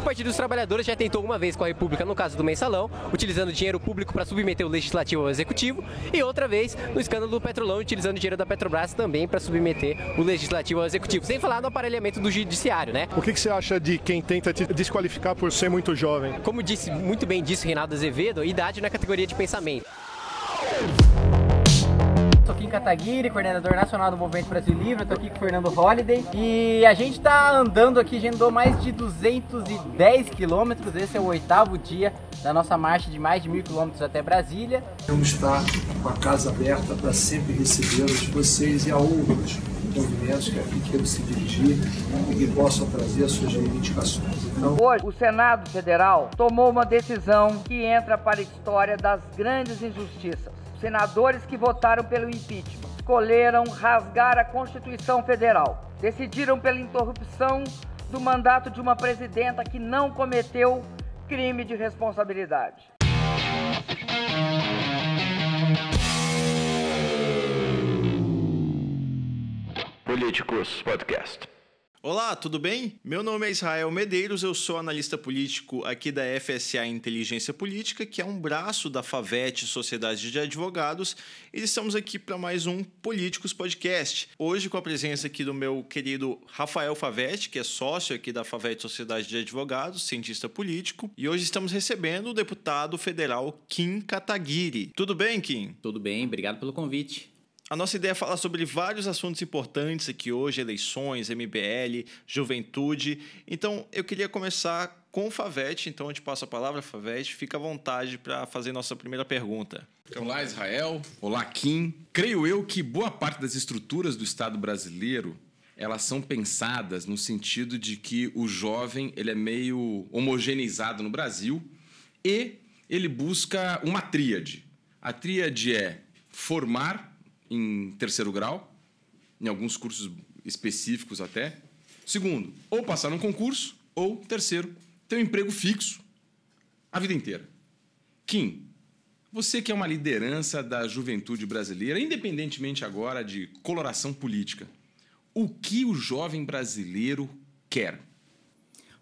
O Partido dos Trabalhadores já tentou uma vez com a República, no caso do mensalão, utilizando dinheiro público para submeter o legislativo ao executivo, e outra vez no escândalo do Petrolão, utilizando dinheiro da Petrobras também para submeter o legislativo ao executivo, sem falar no aparelhamento do judiciário, né? O que, que você acha de quem tenta te desqualificar por ser muito jovem? Como disse muito bem disso Reinaldo Azevedo, idade é categoria de pensamento. Sou Kim Kataguiri, coordenador nacional do Movimento Brasil Livre, estou aqui com o Fernando Holliday e a gente está andando aqui, a gente andou mais de 210 quilômetros, esse é o oitavo dia da nossa marcha de mais de mil quilômetros até Brasília. Vamos estar com a casa aberta para sempre recebê-los, vocês e a outros movimentos que aqui queiram se dirigir e que possam trazer as suas reivindicações. Então... Hoje, o Senado Federal tomou uma decisão que entra para a história das grandes injustiças senadores que votaram pelo impeachment escolheram rasgar a Constituição Federal. Decidiram pela interrupção do mandato de uma presidenta que não cometeu crime de responsabilidade. Políticos Podcast. Olá, tudo bem? Meu nome é Israel Medeiros, eu sou analista político aqui da FSA Inteligência Política, que é um braço da FAVET Sociedade de Advogados, e estamos aqui para mais um Políticos Podcast. Hoje com a presença aqui do meu querido Rafael Favetti, que é sócio aqui da FAVET Sociedade de Advogados, cientista político, e hoje estamos recebendo o deputado federal Kim Kataguiri. Tudo bem, Kim? Tudo bem, obrigado pelo convite. A nossa ideia é falar sobre vários assuntos importantes aqui hoje: eleições, MBL, juventude. Então, eu queria começar com o Favete. Então, eu te passo a palavra, Favete. Fica à vontade para fazer nossa primeira pergunta. Olá, Israel. Olá, Kim. Creio eu que boa parte das estruturas do Estado brasileiro elas são pensadas no sentido de que o jovem ele é meio homogeneizado no Brasil e ele busca uma tríade. A tríade é formar em terceiro grau, em alguns cursos específicos até. Segundo, ou passar num concurso, ou terceiro, ter um emprego fixo a vida inteira. Kim, você que é uma liderança da juventude brasileira, independentemente agora de coloração política, o que o jovem brasileiro quer?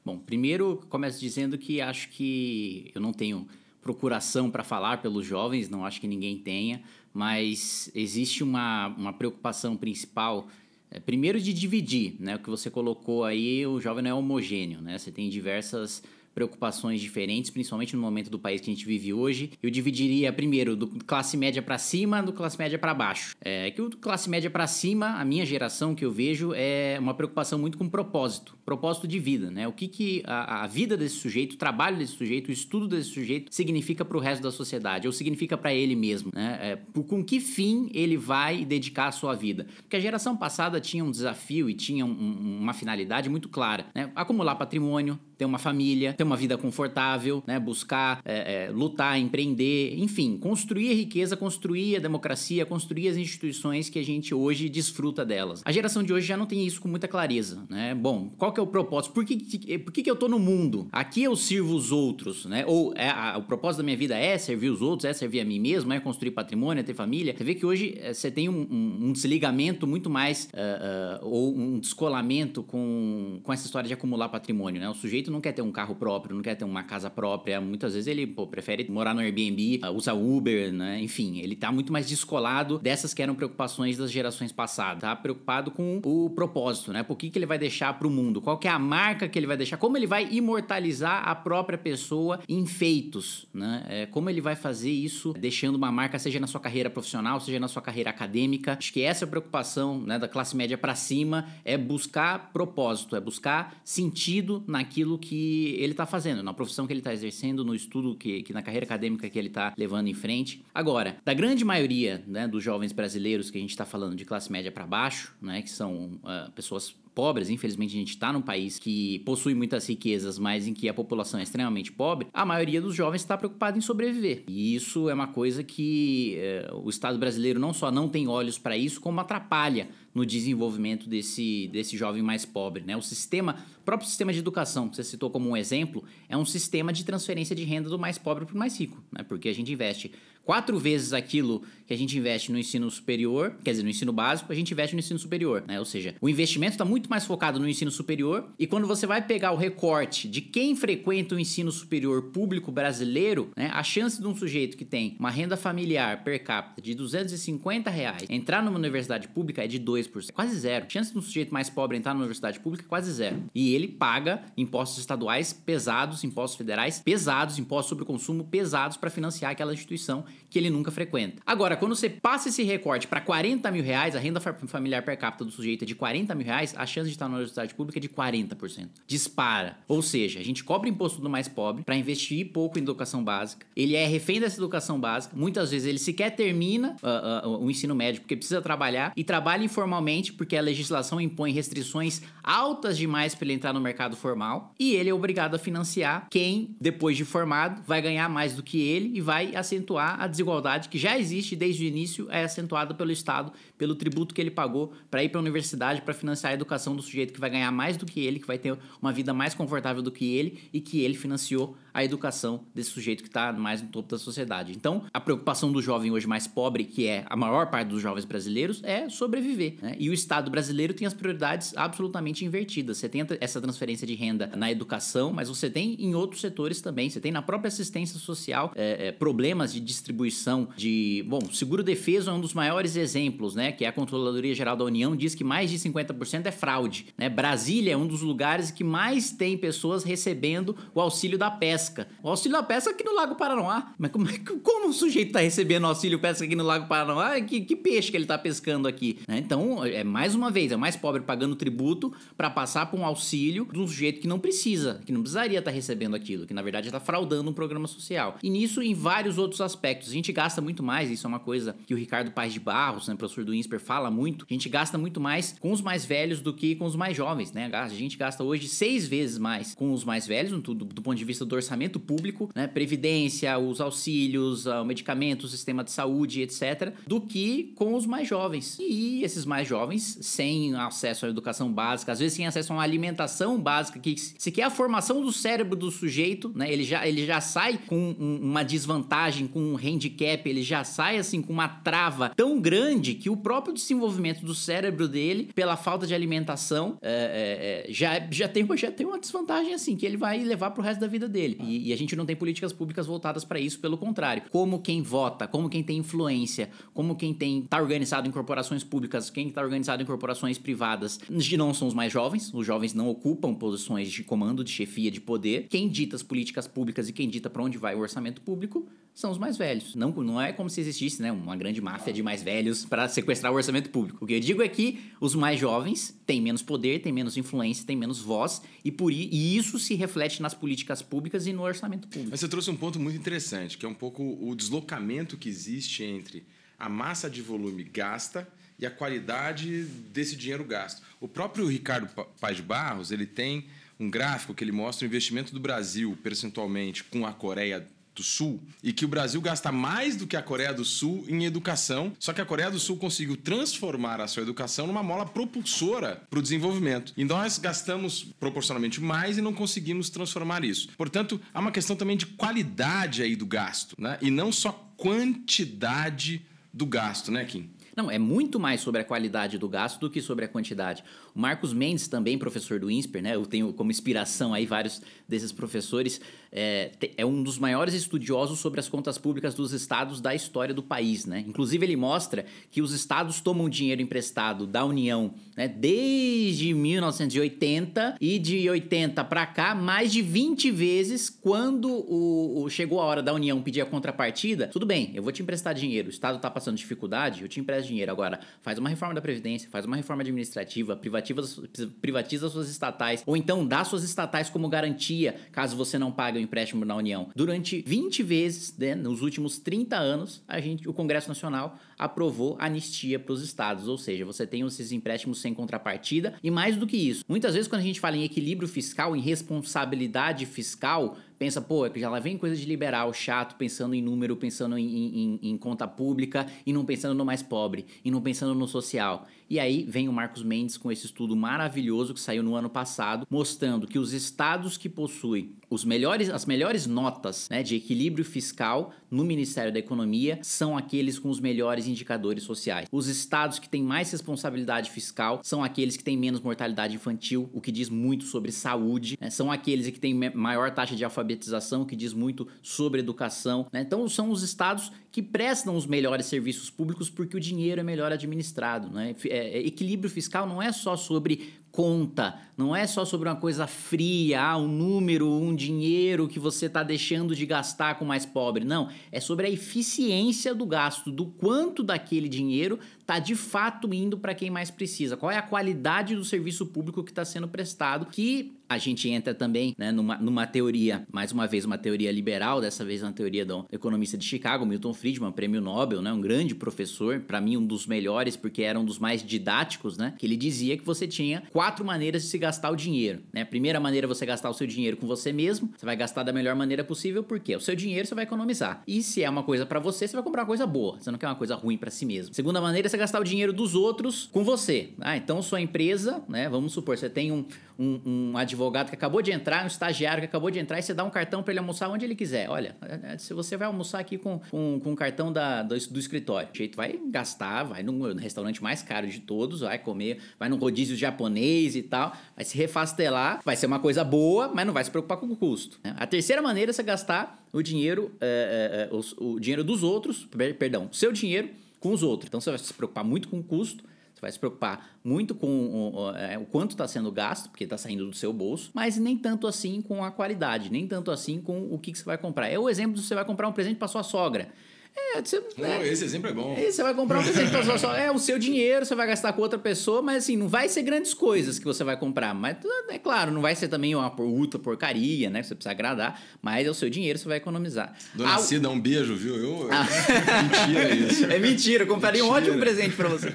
Bom, primeiro começo dizendo que acho que eu não tenho procuração para falar pelos jovens, não acho que ninguém tenha, mas existe uma, uma preocupação principal. É, primeiro de dividir, né? O que você colocou aí, o jovem não é homogêneo, né? Você tem diversas preocupações diferentes, principalmente no momento do país que a gente vive hoje. Eu dividiria primeiro do classe média para cima, do classe média para baixo. É que o classe média para cima, a minha geração que eu vejo é uma preocupação muito com propósito, propósito de vida, né? O que que a, a vida desse sujeito, o trabalho desse sujeito, o estudo desse sujeito significa para o resto da sociedade ou significa para ele mesmo, né? É, com que fim ele vai dedicar a sua vida? Porque a geração passada tinha um desafio e tinha um, uma finalidade muito clara, né? Acumular patrimônio, ter uma família, ter uma vida confortável, né? buscar é, é, lutar, empreender, enfim, construir a riqueza, construir a democracia, construir as instituições que a gente hoje desfruta delas. A geração de hoje já não tem isso com muita clareza, né? Bom, qual que é o propósito? Por que, por que, que eu tô no mundo? Aqui eu sirvo os outros, né? Ou é, a, o propósito da minha vida é servir os outros, é servir a mim mesmo, é construir patrimônio, é ter família. Você vê que hoje é, você tem um, um, um, desligamento muito mais, uh, uh, ou um descolamento com, com essa história de acumular patrimônio, né? O sujeito sujeito não quer ter um carro próprio, não quer ter uma casa própria. Muitas vezes ele pô, prefere morar no Airbnb, uh, usa Uber, né? Enfim, ele tá muito mais descolado dessas que eram preocupações das gerações passadas. Tá preocupado com o propósito, né? Por que, que ele vai deixar para o mundo? Qual que é a marca que ele vai deixar? Como ele vai imortalizar a própria pessoa em feitos, né? É, como ele vai fazer isso deixando uma marca, seja na sua carreira profissional, seja na sua carreira acadêmica. Acho que essa é a preocupação né, da classe média para cima, é buscar propósito, é buscar sentido naquilo que ele está fazendo, na profissão que ele está exercendo, no estudo que, que na carreira acadêmica que ele está levando em frente. Agora, da grande maioria né, dos jovens brasileiros que a gente está falando de classe média para baixo, né, que são uh, pessoas pobres, infelizmente a gente está num país que possui muitas riquezas, mas em que a população é extremamente pobre, a maioria dos jovens está preocupada em sobreviver. E isso é uma coisa que uh, o Estado brasileiro não só não tem olhos para isso, como atrapalha no desenvolvimento desse, desse jovem mais pobre. Né? O sistema, o próprio sistema de educação, que você citou como um exemplo, é um sistema de transferência de renda do mais pobre para o mais rico, né? porque a gente investe quatro vezes aquilo que a gente investe no ensino superior, quer dizer, no ensino básico, a gente investe no ensino superior, né? Ou seja, o investimento está muito mais focado no ensino superior e quando você vai pegar o recorte de quem frequenta o ensino superior público brasileiro, né? A chance de um sujeito que tem uma renda familiar per capita de 250 reais entrar numa universidade pública é de 2%, quase zero. A chance de um sujeito mais pobre entrar numa universidade pública é quase zero. E ele paga impostos estaduais pesados, impostos federais pesados, impostos sobre consumo pesados para financiar aquela instituição que ele nunca frequenta. Agora, quando você passa esse recorte para 40 mil reais, a renda familiar per capita do sujeito é de 40 mil reais, a chance de estar na universidade pública é de 40%. Dispara. Ou seja, a gente cobra imposto do mais pobre para investir pouco em educação básica. Ele é refém dessa educação básica. Muitas vezes ele sequer termina uh, uh, o ensino médio porque precisa trabalhar e trabalha informalmente porque a legislação impõe restrições altas demais para ele entrar no mercado formal. E ele é obrigado a financiar quem, depois de formado, vai ganhar mais do que ele e vai acentuar a desigualdade que já existe desde o início é acentuada pelo Estado, pelo tributo que ele pagou para ir para a universidade para financiar a educação do sujeito que vai ganhar mais do que ele, que vai ter uma vida mais confortável do que ele e que ele financiou a educação desse sujeito que está mais no topo da sociedade. Então, a preocupação do jovem hoje mais pobre, que é a maior parte dos jovens brasileiros, é sobreviver. Né? E o Estado brasileiro tem as prioridades absolutamente invertidas. Você tem essa transferência de renda na educação, mas você tem em outros setores também. Você tem na própria assistência social é, é, problemas de distribuição de. Bom, seguro-defesa é um dos maiores exemplos, né? Que é a Controladoria Geral da União diz que mais de 50% é fraude. Né? Brasília é um dos lugares que mais tem pessoas recebendo o auxílio da pesca pesca. O auxílio da pesca aqui no Lago Paranoá. Mas como, como o sujeito está recebendo auxílio pesca aqui no Lago Paranoá? Que, que peixe que ele está pescando aqui? Né? Então, é mais uma vez, é mais pobre pagando tributo para passar por um auxílio de um sujeito que não precisa, que não precisaria estar tá recebendo aquilo, que na verdade está fraudando um programa social. E nisso, em vários outros aspectos. A gente gasta muito mais, isso é uma coisa que o Ricardo Paz de Barros, né, professor do INSPER, fala muito. A gente gasta muito mais com os mais velhos do que com os mais jovens, né? A gente gasta hoje seis vezes mais com os mais velhos, do, do ponto de vista do orçamento orçamento público, né, previdência, os auxílios, o medicamento, o sistema de saúde, etc., do que com os mais jovens. E esses mais jovens, sem acesso à educação básica, às vezes sem acesso a uma alimentação básica, que sequer a formação do cérebro do sujeito, né, ele já, ele já sai com um, uma desvantagem, com um handicap, ele já sai assim com uma trava tão grande que o próprio desenvolvimento do cérebro dele, pela falta de alimentação, é, é, já, já, tem, já tem uma desvantagem assim, que ele vai levar pro resto da vida dele. E, e a gente não tem políticas públicas voltadas para isso, pelo contrário. Como quem vota, como quem tem influência, como quem tem tá organizado em corporações públicas, quem está organizado em corporações privadas, não são os mais jovens. Os jovens não ocupam posições de comando, de chefia, de poder. Quem dita as políticas públicas e quem dita para onde vai o orçamento público são os mais velhos. Não, não é como se existisse né, uma grande máfia de mais velhos para sequestrar o orçamento público. O que eu digo é que os mais jovens têm menos poder, têm menos influência, têm menos voz e, por, e isso se reflete nas políticas públicas e no orçamento público. Mas você trouxe um ponto muito interessante, que é um pouco o deslocamento que existe entre a massa de volume gasta e a qualidade desse dinheiro gasto. O próprio Ricardo Paz de Barros, ele tem um gráfico que ele mostra o investimento do Brasil percentualmente com a Coreia do Sul e que o Brasil gasta mais do que a Coreia do Sul em educação, só que a Coreia do Sul conseguiu transformar a sua educação numa mola propulsora para o desenvolvimento. E nós gastamos proporcionalmente mais e não conseguimos transformar isso. Portanto, há uma questão também de qualidade aí do gasto, né? E não só quantidade do gasto, né, Kim? Não, é muito mais sobre a qualidade do gasto do que sobre a quantidade. O Marcos Mendes, também professor do INSPER, né? Eu tenho como inspiração aí vários desses professores é, é, um dos maiores estudiosos sobre as contas públicas dos estados da história do país. Né? Inclusive, ele mostra que os estados tomam dinheiro emprestado da União né, desde 1980 e de 80 para cá, mais de 20 vezes, quando o, o, chegou a hora da União pedir a contrapartida. Tudo bem, eu vou te emprestar dinheiro, o estado está passando dificuldade, eu te empresto dinheiro. Agora, faz uma reforma da Previdência, faz uma reforma administrativa, privatiza, privatiza suas estatais, ou então dá suas estatais como garantia caso você não pague o empréstimo na União. Durante 20 vezes, né, nos últimos 30 anos, a gente, o Congresso Nacional aprovou anistia para os estados, ou seja, você tem esses empréstimos sem contrapartida e mais do que isso. Muitas vezes quando a gente fala em equilíbrio fiscal, em responsabilidade fiscal, pensa, pô, é já lá vem coisa de liberal, chato, pensando em número, pensando em, em, em conta pública e não pensando no mais pobre, e não pensando no social. E aí vem o Marcos Mendes com esse estudo maravilhoso que saiu no ano passado, mostrando que os estados que possuem os melhores, as melhores notas né, de equilíbrio fiscal no Ministério da Economia são aqueles com os melhores indicadores sociais. Os estados que têm mais responsabilidade fiscal são aqueles que têm menos mortalidade infantil, o que diz muito sobre saúde. Né? São aqueles que têm maior taxa de alfabetização, o que diz muito sobre educação. Né? Então, são os estados que prestam os melhores serviços públicos porque o dinheiro é melhor administrado. Né? É, é, equilíbrio fiscal não é só sobre conta, não é só sobre uma coisa fria, ah, um número, um dinheiro que você está deixando de gastar com mais pobre. Não, é sobre a eficiência do gasto, do quanto daquele dinheiro está de fato indo para quem mais precisa. Qual é a qualidade do serviço público que está sendo prestado, que a gente entra também né, numa, numa teoria, mais uma vez, uma teoria liberal, dessa vez uma teoria do economista de Chicago, Milton Friedman, prêmio Nobel, né, um grande professor, para mim um dos melhores, porque era um dos mais didáticos, né, que ele dizia que você tinha quatro maneiras de se gastar o dinheiro. Né? A primeira maneira é você gastar o seu dinheiro com você mesmo, você vai gastar da melhor maneira possível, porque o seu dinheiro você vai economizar. E se é uma coisa para você, você vai comprar uma coisa boa, você não quer uma coisa ruim para si mesmo. Segunda maneira é você gastar o dinheiro dos outros com você. Ah, então sua empresa, né, vamos supor, você tem um, um, um, advogado que acabou de entrar, um estagiário que acabou de entrar, e você dá um cartão para ele almoçar onde ele quiser. Olha, é, é, se você vai almoçar aqui com, com, com o cartão da, do, do escritório, o jeito vai gastar, vai no, restaurante mais caro de todos, vai comer, vai no rodízio japonês e tal, vai se refastelar, vai ser uma coisa boa, mas não vai se preocupar com o custo. Né? A terceira maneira é você gastar o dinheiro, é, é, o, o dinheiro dos outros, perdão, seu dinheiro com os outros. Então você vai se preocupar muito com o custo você vai se preocupar muito com o, o, é, o quanto está sendo gasto, porque está saindo do seu bolso, mas nem tanto assim com a qualidade, nem tanto assim com o que, que você vai comprar. É o exemplo de você vai comprar um presente para sua sogra. É, você, é, esse exemplo é bom. É, você vai comprar um presente pra sua. É o seu dinheiro, você vai gastar com outra pessoa, mas assim, não vai ser grandes coisas que você vai comprar. Mas é claro, não vai ser também uma ultra porcaria, né? Que você precisa agradar, mas é o seu dinheiro, você vai economizar. Dona Cida, um beijo, viu? Eu, eu... Ah. mentira isso. É mentira, eu compraria um ótimo presente para você.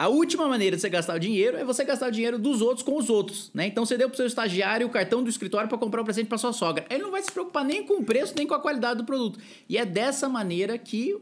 A última maneira de você gastar o dinheiro é você gastar o dinheiro dos outros com os outros, né? Então você deu pro seu estagiário o cartão do escritório para comprar um presente para sua sogra. Ele não vai se preocupar nem com o preço, nem com a qualidade do produto. E é dessa maneira que,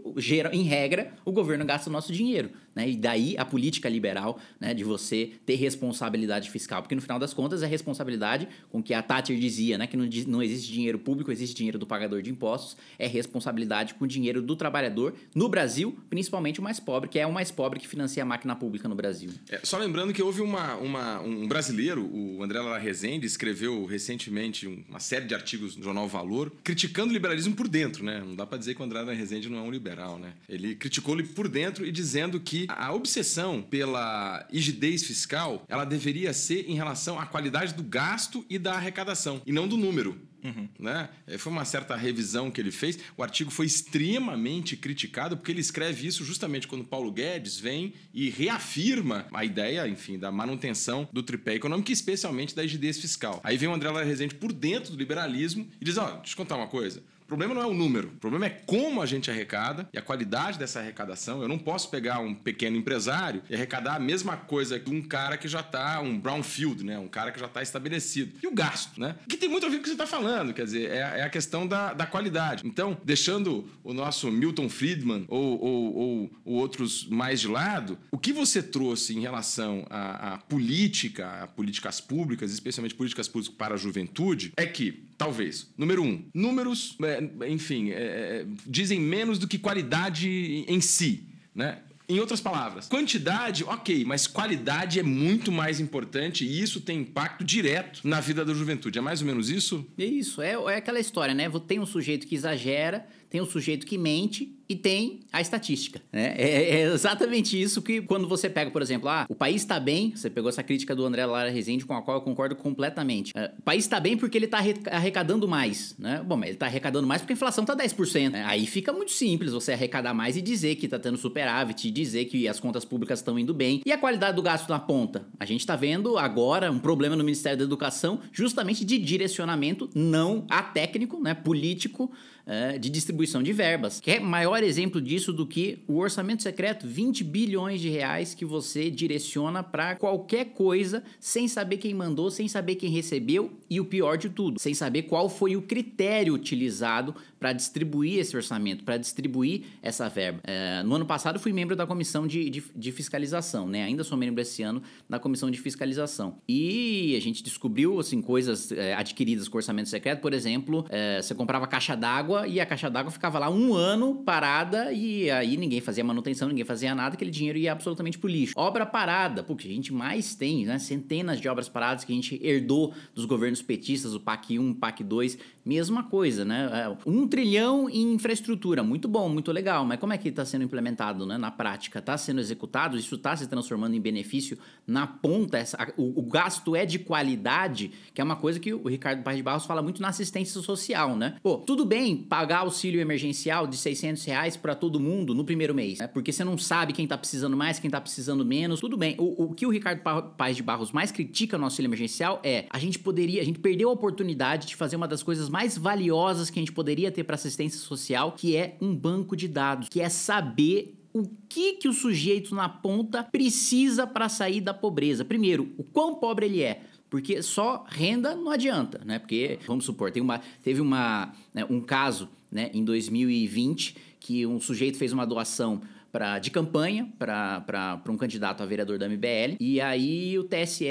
em regra, o governo gasta o nosso dinheiro. Né? E daí a política liberal né, de você ter responsabilidade fiscal. Porque no final das contas é responsabilidade com que a Thatcher dizia, né, que não, não existe dinheiro público, existe dinheiro do pagador de impostos, é responsabilidade com o dinheiro do trabalhador no Brasil, principalmente o mais pobre, que é o mais pobre que financia a máquina pública no Brasil. É, só lembrando que houve uma, uma, um brasileiro, o André Lara Rezende, escreveu recentemente uma série de artigos no jornal Valor, criticando o liberalismo por dentro, né? Não dá para dizer que o André Lara Rezende não é um liberal, né? Ele criticou ele por dentro e dizendo que a obsessão pela rigidez fiscal, ela deveria ser em relação à qualidade do gasto e da arrecadação, e não do número. Uhum. Né? É, foi uma certa revisão que ele fez. O artigo foi extremamente criticado porque ele escreve isso justamente quando Paulo Guedes vem e reafirma a ideia, enfim, da manutenção do tripé econômico, especialmente da rigidez fiscal. Aí vem o André Lara Rezende por dentro do liberalismo e diz: Ó, oh, deixa eu contar uma coisa. O problema não é o número, o problema é como a gente arrecada e a qualidade dessa arrecadação. Eu não posso pegar um pequeno empresário e arrecadar a mesma coisa que um cara que já está, um brownfield, né? Um cara que já está estabelecido. E o gasto, né? Que tem muito a ver com o que você está falando, quer dizer, é, é, a questão da, da qualidade. Então, deixando o nosso Milton Friedman ou, ou, ou, ou outros mais de lado, o que você trouxe em relação à, à política, a políticas públicas, especialmente políticas públicas para a juventude, é que Talvez. Número um, números, é, enfim, é, é, dizem menos do que qualidade em si. Né? Em outras palavras, quantidade, ok, mas qualidade é muito mais importante e isso tem impacto direto na vida da juventude. É mais ou menos isso? É isso, é, é aquela história, né? Tem um sujeito que exagera, tem um sujeito que mente e tem a estatística. Né? É, é, exatamente isso que quando você pega, por exemplo, ah, o país está bem, você pegou essa crítica do André Lara Rezende, com a qual eu concordo completamente. É, o país está bem porque ele está arrecadando mais. Né? Bom, mas ele está arrecadando mais porque a inflação está 10%. Né? Aí fica muito simples você arrecadar mais e dizer que está tendo superávit, dizer que as contas públicas estão indo bem. E a qualidade do gasto na ponta? A gente está vendo agora um problema no Ministério da Educação justamente de direcionamento não atécnico, né, político, é, de distribuição de verbas. Quer maior melhor exemplo disso do que o orçamento secreto, 20 bilhões de reais que você direciona para qualquer coisa sem saber quem mandou, sem saber quem recebeu e o pior de tudo, sem saber qual foi o critério utilizado para distribuir esse orçamento, para distribuir essa verba. É, no ano passado fui membro da comissão de, de, de, fiscalização, né? Ainda sou membro esse ano da comissão de fiscalização. E a gente descobriu assim coisas é, adquiridas com orçamento secreto, por exemplo, é, você comprava caixa d'água e a caixa d'água ficava lá um ano parada e aí ninguém fazia manutenção, ninguém fazia nada, aquele dinheiro ia absolutamente pro lixo. Obra parada, porque a gente mais tem, né? Centenas de obras paradas que a gente herdou dos governos petistas, o PAC 1, PAC 2, mesma coisa, né? É, um trilhão em infraestrutura, muito bom, muito legal, mas como é que está sendo implementado né, na prática? Está sendo executado? Isso está se transformando em benefício na ponta? Essa, o, o, gasto é de qualidade, que é uma coisa que o Ricardo Paz de Barros fala muito na assistência social, né? Pô, tudo bem pagar auxílio emergencial de 600 reais para todo mundo no primeiro mês, né? Porque você não sabe quem está precisando mais, quem está precisando menos, tudo bem. O, o que o Ricardo Paz de Barros mais critica no auxílio emergencial é a gente poderia, a gente perdeu a oportunidade de fazer uma das coisas mais valiosas que a gente poderia ter para assistência social, que é um banco de dados, que é saber o que que o sujeito na ponta precisa para sair da pobreza. Primeiro, o quão pobre ele é. Porque só renda não adianta, né? Porque, vamos supor, uma, teve uma, né, um caso né, em 2020 que um sujeito fez uma doação pra, de campanha para um candidato a vereador da MBL. E aí o TSE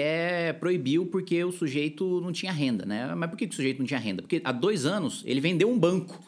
proibiu porque o sujeito não tinha renda, né? Mas por que, que o sujeito não tinha renda? Porque há dois anos ele vendeu um banco.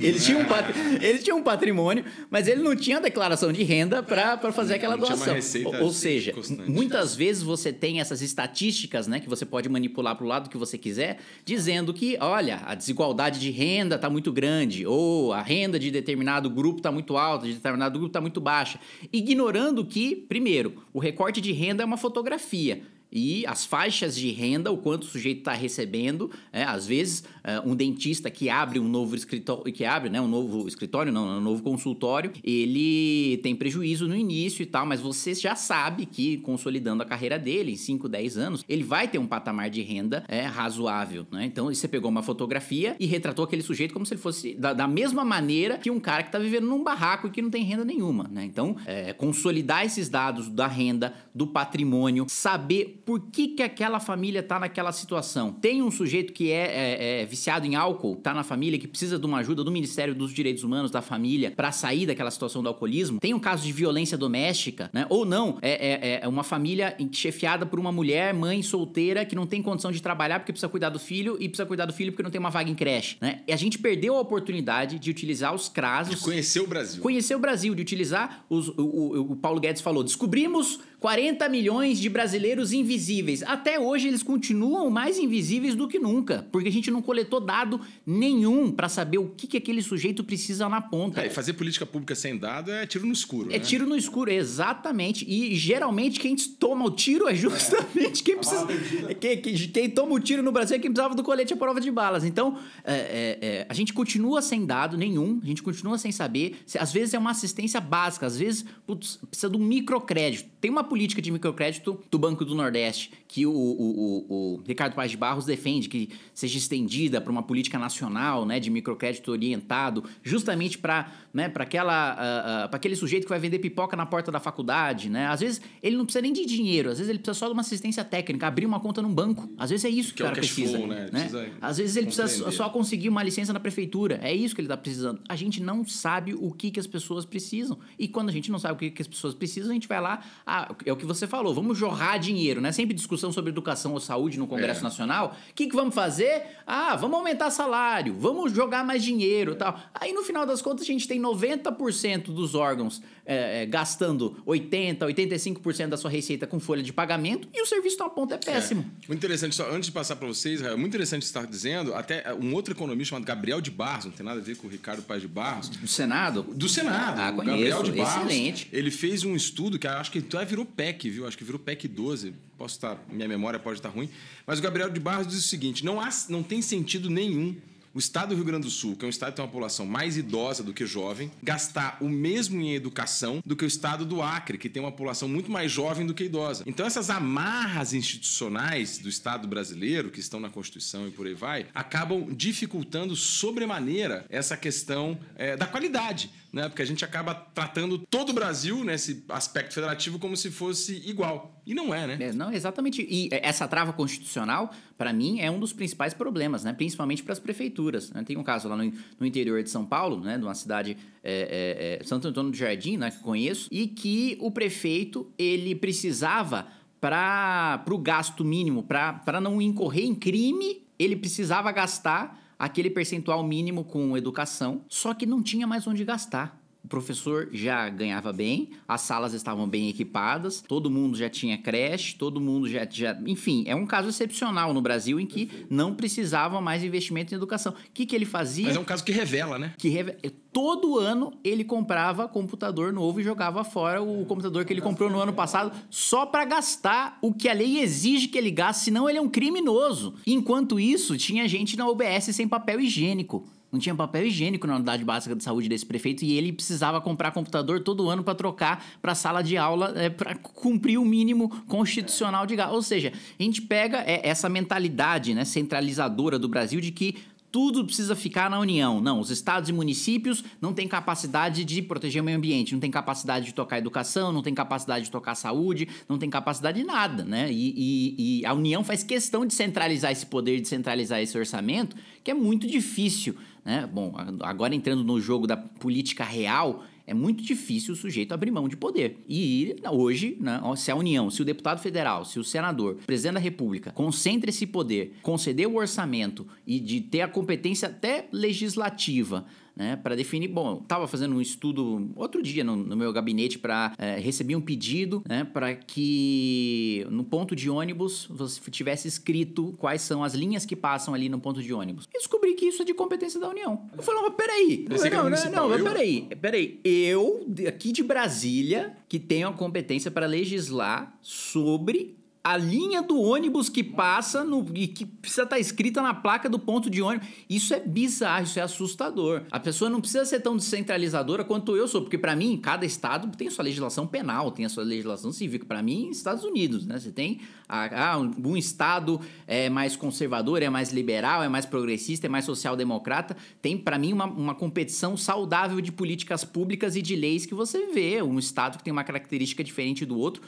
Ele tinha, um pat... ele tinha um patrimônio, mas ele não tinha declaração de renda para fazer aquela doação. Ou, ou seja, constante. muitas vezes você tem essas estatísticas, né, que você pode manipular para o lado que você quiser, dizendo que, olha, a desigualdade de renda está muito grande, ou a renda de determinado grupo está muito alta, de determinado grupo está muito baixa, ignorando que, primeiro, o recorte de renda é uma fotografia e as faixas de renda, o quanto o sujeito está recebendo. É, às vezes, é, um dentista que abre um novo escritório, que abre né, um novo escritório, não, um novo consultório, ele tem prejuízo no início e tal, mas você já sabe que, consolidando a carreira dele em 5, 10 anos, ele vai ter um patamar de renda é, razoável. Né? Então, você pegou uma fotografia e retratou aquele sujeito como se ele fosse da, da mesma maneira que um cara que está vivendo num barraco e que não tem renda nenhuma. Né? Então, é, consolidar esses dados da renda, do patrimônio, saber por que, que aquela família está naquela situação. Tem um sujeito que é, é, é viciado em álcool, está na família, que precisa de uma ajuda do Ministério dos Direitos Humanos da família para sair daquela situação do alcoolismo. Tem um caso de violência doméstica, né? Ou não, é, é, é uma família chefiada por uma mulher, mãe solteira, que não tem condição de trabalhar porque precisa cuidar do filho e precisa cuidar do filho porque não tem uma vaga em creche, né? E a gente perdeu a oportunidade de utilizar os CRASos. De conhecer o Brasil. Conhecer o Brasil, de utilizar os, o, o, o Paulo Guedes falou, descobrimos 40 milhões de brasileiros invisíveis. Até hoje eles continuam mais invisíveis do que nunca, porque a gente não coletou dado nenhum para saber o que, que aquele sujeito precisa na ponta. É, e fazer política pública sem dado é tiro no escuro. É né? tiro no escuro, exatamente. E geralmente quem toma o tiro é justamente quem precisa. Quem, quem, quem, toma o tiro no Brasil é quem precisava do colete à prova de balas. Então, é, é, é, a gente continua sem dado nenhum, a gente continua sem saber. Às vezes é uma assistência básica, às vezes putz, precisa de um microcrédito. Tem uma política de microcrédito do Banco do Nordeste que o, o, o, o Ricardo Paz de Barros defende que seja estendida para uma política nacional né, de microcrédito orientado, justamente para né, aquela uh, uh, para aquele sujeito que vai vender pipoca na porta da faculdade. Né? Às vezes ele não precisa nem de dinheiro, às vezes ele precisa só de uma assistência técnica, abrir uma conta num banco. Às vezes é isso que, que o cara é o precisa. Flow, né? né? precisa às vezes ele precisa só conseguir uma licença na prefeitura. É isso que ele está precisando. A gente não sabe o que, que as pessoas precisam. E quando a gente não sabe o que, que as pessoas precisam, a gente vai lá. Ah, é o que você falou, vamos jorrar dinheiro, né? Sempre discussão sobre educação ou saúde no Congresso é. Nacional. O que, que vamos fazer? Ah, vamos aumentar salário, vamos jogar mais dinheiro tal. Aí no final das contas a gente tem 90% dos órgãos é, é, gastando 80%, 85% da sua receita com folha de pagamento e o serviço na ponta é péssimo. É. Muito interessante, só antes de passar para vocês, é muito interessante estar dizendo, até um outro economista chamado Gabriel de Barros, não tem nada a ver com o Ricardo Paz de Barros. Do Senado? Do Senado. Ah, conheço, Gabriel de Barros. Excelente. Ele fez um estudo que acho que até virou PEC, viu? Acho que virou PEC 12. Posso estar, minha memória pode estar ruim. Mas o Gabriel de Barros diz o seguinte: não, há, não tem sentido nenhum o estado do Rio Grande do Sul, que é um estado que tem uma população mais idosa do que jovem, gastar o mesmo em educação do que o estado do Acre, que tem uma população muito mais jovem do que idosa. Então, essas amarras institucionais do estado brasileiro, que estão na Constituição e por aí vai, acabam dificultando sobremaneira essa questão é, da qualidade. Né? Porque a gente acaba tratando todo o Brasil nesse aspecto federativo como se fosse igual. E não é, né? É, não, exatamente. E essa trava constitucional, para mim, é um dos principais problemas, né? Principalmente para as prefeituras. Né? Tem um caso lá no, no, interior de São Paulo, né? De uma cidade, é, é, é Santo Antônio do Jardim, né? Que conheço, e que o prefeito ele precisava para o gasto mínimo, para não incorrer em crime, ele precisava gastar aquele percentual mínimo com educação, só que não tinha mais onde gastar. O professor já ganhava bem, as salas estavam bem equipadas, todo mundo já tinha creche, todo mundo já, já. Enfim, é um caso excepcional no Brasil em que não precisava mais investimento em educação. O que, que ele fazia? Mas é um caso que revela, né? Que revela. Todo ano ele comprava computador novo e jogava fora o computador que ele comprou no ano passado só para gastar o que a lei exige que ele gaste, senão ele é um criminoso. Enquanto isso, tinha gente na OBS sem papel higiênico. Não tinha papel higiênico na unidade básica de saúde desse prefeito e ele precisava comprar computador todo ano para trocar para sala de aula é, para cumprir o mínimo constitucional de gasto. Ou seja, a gente pega é, essa mentalidade né, centralizadora do Brasil de que tudo precisa ficar na União. Não, os estados e municípios não têm capacidade de proteger o meio ambiente, não têm capacidade de tocar educação, não têm capacidade de tocar saúde, não tem capacidade de nada, né? E, e, e a União faz questão de centralizar esse poder, de centralizar esse orçamento, que é muito difícil, né? Bom, agora entrando no jogo da política real, é muito difícil o sujeito abrir mão de poder. E hoje, né, se a União, se o deputado federal, se o senador, o presidente da República, concentra esse poder, conceder o orçamento e de ter a competência até legislativa né, para definir. Bom, estava fazendo um estudo outro dia no, no meu gabinete para é, receber um pedido, né, para que no ponto de ônibus você tivesse escrito quais são as linhas que passam ali no ponto de ônibus. E descobri que isso é de competência da União. Eu falei, mas peraí, não, não, não, não, peraí, peraí, eu aqui de Brasília que tenho a competência para legislar sobre a linha do ônibus que passa no, e que precisa estar tá escrita na placa do ponto de ônibus. Isso é bizarro, isso é assustador. A pessoa não precisa ser tão descentralizadora quanto eu sou, porque para mim, cada estado tem sua legislação penal, tem a sua legislação civil. Para mim, Estados Unidos, né? Você tem ah, um estado é mais conservador, é mais liberal, é mais progressista, é mais social-democrata. Tem, para mim, uma, uma competição saudável de políticas públicas e de leis que você vê. Um estado que tem uma característica diferente do outro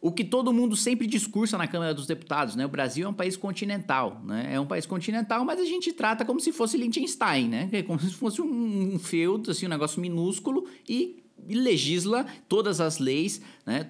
o que todo mundo sempre discursa na Câmara dos Deputados, né? O Brasil é um país continental, né? É um país continental, mas a gente trata como se fosse Liechtenstein, né? É como se fosse um, um feudo, assim, um negócio minúsculo e, e legisla todas as leis, né?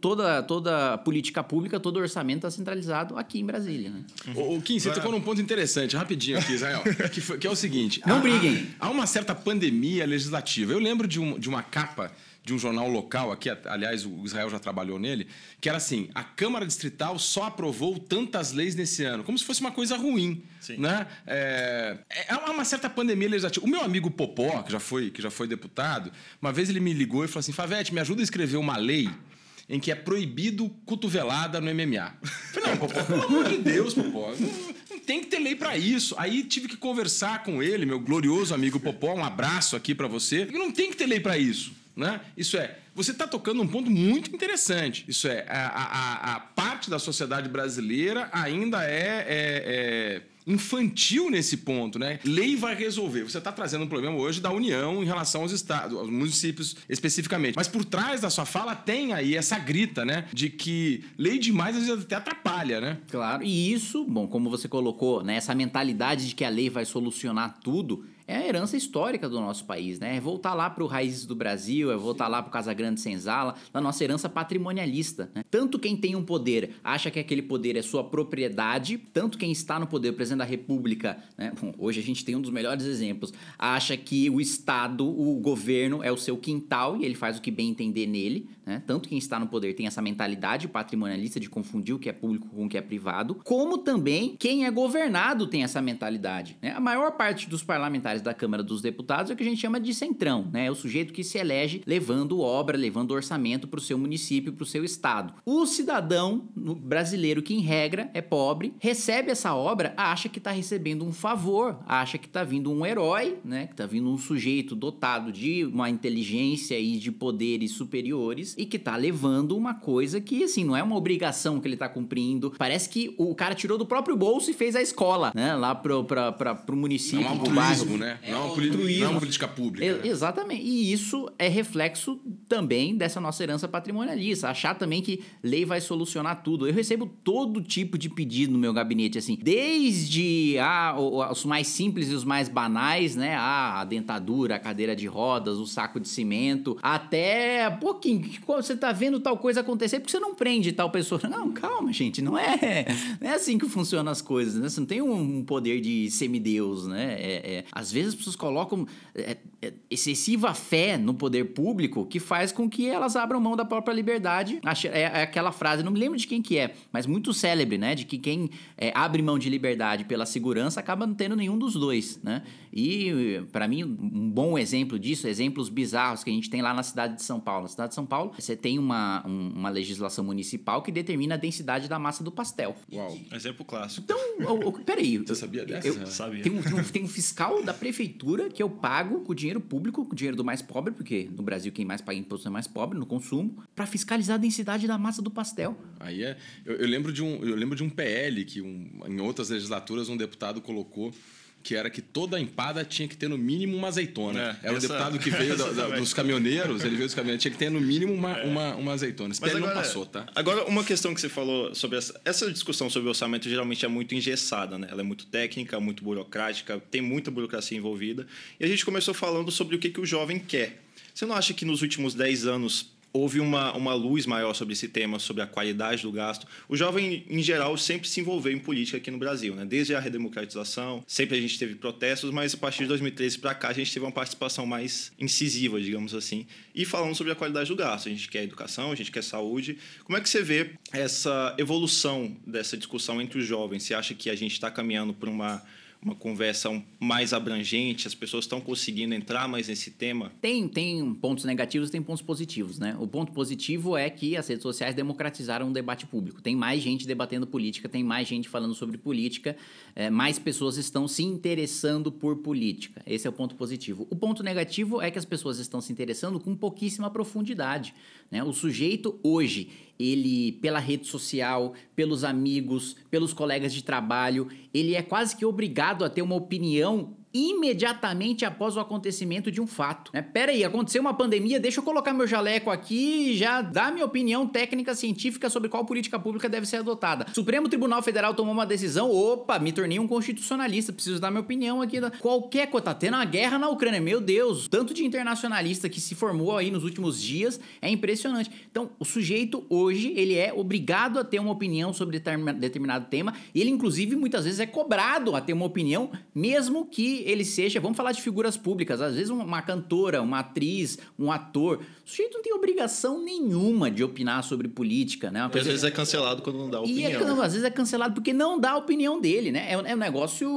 toda, toda política pública, todo orçamento está centralizado aqui em Brasília. Né? O, o Kim, você tocou num ponto interessante, rapidinho aqui, Israel, que, foi, que é o seguinte... Não há, briguem! Há uma certa pandemia legislativa. Eu lembro de, um, de uma capa de um jornal local aqui, aliás, o Israel já trabalhou nele, que era assim: a Câmara Distrital só aprovou tantas leis nesse ano, como se fosse uma coisa ruim. Sim. Né? É, é uma certa pandemia legislativa. O meu amigo Popó, que já foi, que já foi deputado, uma vez ele me ligou e falou assim: Favete, me ajuda a escrever uma lei em que é proibido cotovelada no MMA. falei, não, Popó, pelo amor de Deus, Popó. Não, não tem que ter lei para isso. Aí tive que conversar com ele, meu glorioso amigo Popó, um abraço aqui para você. Não tem que ter lei para isso. Né? Isso é, você está tocando um ponto muito interessante. Isso é, a, a, a parte da sociedade brasileira ainda é, é, é infantil nesse ponto, né? Lei vai resolver. Você está trazendo um problema hoje da União em relação aos estados, aos municípios especificamente. Mas por trás da sua fala tem aí essa grita, né? De que lei demais às vezes até atrapalha, né? Claro. E isso, bom, como você colocou, né? Essa mentalidade de que a lei vai solucionar tudo é a herança histórica do nosso país, né? É voltar lá para o Raízes do Brasil, é voltar lá para o Casa Grande Senzala, da nossa herança patrimonialista. Né? Tanto quem tem um poder acha que aquele poder é sua propriedade, tanto quem está no poder, o presidente da República, né? Bom, hoje a gente tem um dos melhores exemplos, acha que o Estado, o governo é o seu quintal e ele faz o que bem entender nele. Né? Tanto quem está no poder tem essa mentalidade patrimonialista de confundir o que é público com o que é privado, como também quem é governado tem essa mentalidade. Né? A maior parte dos parlamentares da Câmara dos Deputados é o que a gente chama de centrão, né? é o sujeito que se elege levando obra, levando orçamento para o seu município, para o seu estado. O cidadão brasileiro que, em regra, é pobre, recebe essa obra, acha que está recebendo um favor, acha que está vindo um herói, né? que está vindo um sujeito dotado de uma inteligência e de poderes superiores e que tá levando uma coisa que, assim, não é uma obrigação que ele tá cumprindo. Parece que o cara tirou do próprio bolso e fez a escola, né? Lá pro, pra, pra, pro município, é um bairro. Né? né? não, é uma não é uma política pública. né? Exatamente. E isso é reflexo também dessa nossa herança patrimonialista. Achar também que lei vai solucionar tudo. Eu recebo todo tipo de pedido no meu gabinete, assim, desde ah, os mais simples e os mais banais, né? Ah, a dentadura, a cadeira de rodas, o saco de cimento, até, pouquinho, você tá vendo tal coisa acontecer, porque você não prende tal pessoa. Não, calma, gente, não é, não é assim que funcionam as coisas, né? Você não tem um poder de semideus, né? É, é, às vezes as pessoas colocam é, é, excessiva fé no poder público que faz com que elas abram mão da própria liberdade. É, é aquela frase, não me lembro de quem que é, mas muito célebre, né? De que quem é, abre mão de liberdade pela segurança acaba não tendo nenhum dos dois, né? E, para mim, um bom exemplo disso, exemplos bizarros que a gente tem lá na cidade de São Paulo. Na cidade de São Paulo, você tem uma, um, uma legislação municipal que determina a densidade da massa do pastel. Uau, exemplo clássico. Então, o, o, peraí. Você sabia dessa? Eu, sabia. Tem um, tem, um, tem um fiscal da prefeitura que eu pago com dinheiro público, com o dinheiro do mais pobre, porque no Brasil quem mais paga imposto é mais pobre, no consumo, para fiscalizar a densidade da massa do pastel. Aí é. Eu, eu, lembro, de um, eu lembro de um PL que um, em outras legislaturas um deputado colocou que era que toda empada tinha que ter no mínimo uma azeitona. É, era essa... o deputado que veio da, da, dos caminhoneiros, ele veio dos caminhoneiros, tinha que ter no mínimo uma, é. uma, uma azeitona. Esse agora, não passou, tá? Agora, uma questão que você falou sobre essa, essa discussão sobre orçamento geralmente é muito engessada, né? Ela é muito técnica, muito burocrática, tem muita burocracia envolvida. E a gente começou falando sobre o que, que o jovem quer. Você não acha que nos últimos 10 anos houve uma, uma luz maior sobre esse tema, sobre a qualidade do gasto. O jovem, em geral, sempre se envolveu em política aqui no Brasil, né? Desde a redemocratização, sempre a gente teve protestos, mas a partir de 2013 para cá a gente teve uma participação mais incisiva, digamos assim. E falando sobre a qualidade do gasto, a gente quer educação, a gente quer saúde. Como é que você vê essa evolução dessa discussão entre os jovens? Você acha que a gente está caminhando para uma uma conversa mais abrangente? As pessoas estão conseguindo entrar mais nesse tema? Tem, tem pontos negativos, tem pontos positivos, né? O ponto positivo é que as redes sociais democratizaram o debate público. Tem mais gente debatendo política, tem mais gente falando sobre política, é, mais pessoas estão se interessando por política. Esse é o ponto positivo. O ponto negativo é que as pessoas estão se interessando com pouquíssima profundidade. Né? O sujeito hoje, ele, pela rede social, pelos amigos, pelos colegas de trabalho, ele é quase que obrigado a ter uma opinião imediatamente após o acontecimento de um fato. Né? Pera aí, aconteceu uma pandemia, deixa eu colocar meu jaleco aqui e já dar minha opinião técnica científica sobre qual política pública deve ser adotada. Supremo Tribunal Federal tomou uma decisão, opa, me tornei um constitucionalista, preciso dar minha opinião aqui. Qualquer coisa, tá tendo uma guerra na Ucrânia, meu Deus, tanto de internacionalista que se formou aí nos últimos dias, é impressionante. Então, o sujeito hoje, ele é obrigado a ter uma opinião sobre determinado tema, e ele inclusive muitas vezes é cobrado a ter uma opinião, mesmo que ele seja, vamos falar de figuras públicas, às vezes uma cantora, uma atriz, um ator, o sujeito não tem obrigação nenhuma de opinar sobre política, né? Às vezes é cancelado quando não dá opinião. E é, às vezes é cancelado porque não dá a opinião dele, né? É, é um negócio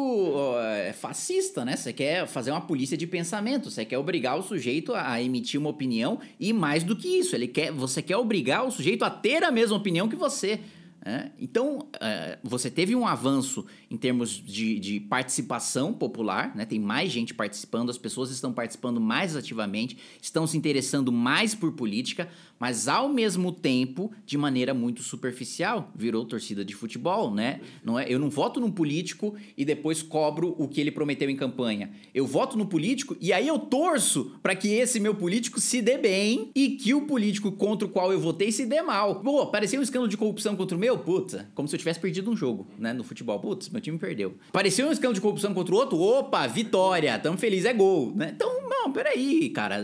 é fascista, né? Você quer fazer uma polícia de pensamento, você quer obrigar o sujeito a emitir uma opinião e mais do que isso, ele quer, você quer obrigar o sujeito a ter a mesma opinião que você. É, então, é, você teve um avanço em termos de, de, participação popular, né? tem mais gente participando, as pessoas estão participando mais ativamente, estão se interessando mais por política, mas ao mesmo tempo, de maneira muito superficial, virou torcida de futebol, né? Não é, eu não voto num político e depois cobro o que ele prometeu em campanha. Eu voto no político e aí eu torço para que esse meu político se dê bem e que o político contra o qual eu votei se dê mal. Pô, apareceu um escândalo de corrupção contra o meu? Puta, como se eu tivesse perdido um jogo, né? No futebol. Putz, meu time perdeu. Apareceu um escândalo de corrupção contra o outro? Opa, vitória, tamo feliz, é gol, né? Então, não, peraí, cara.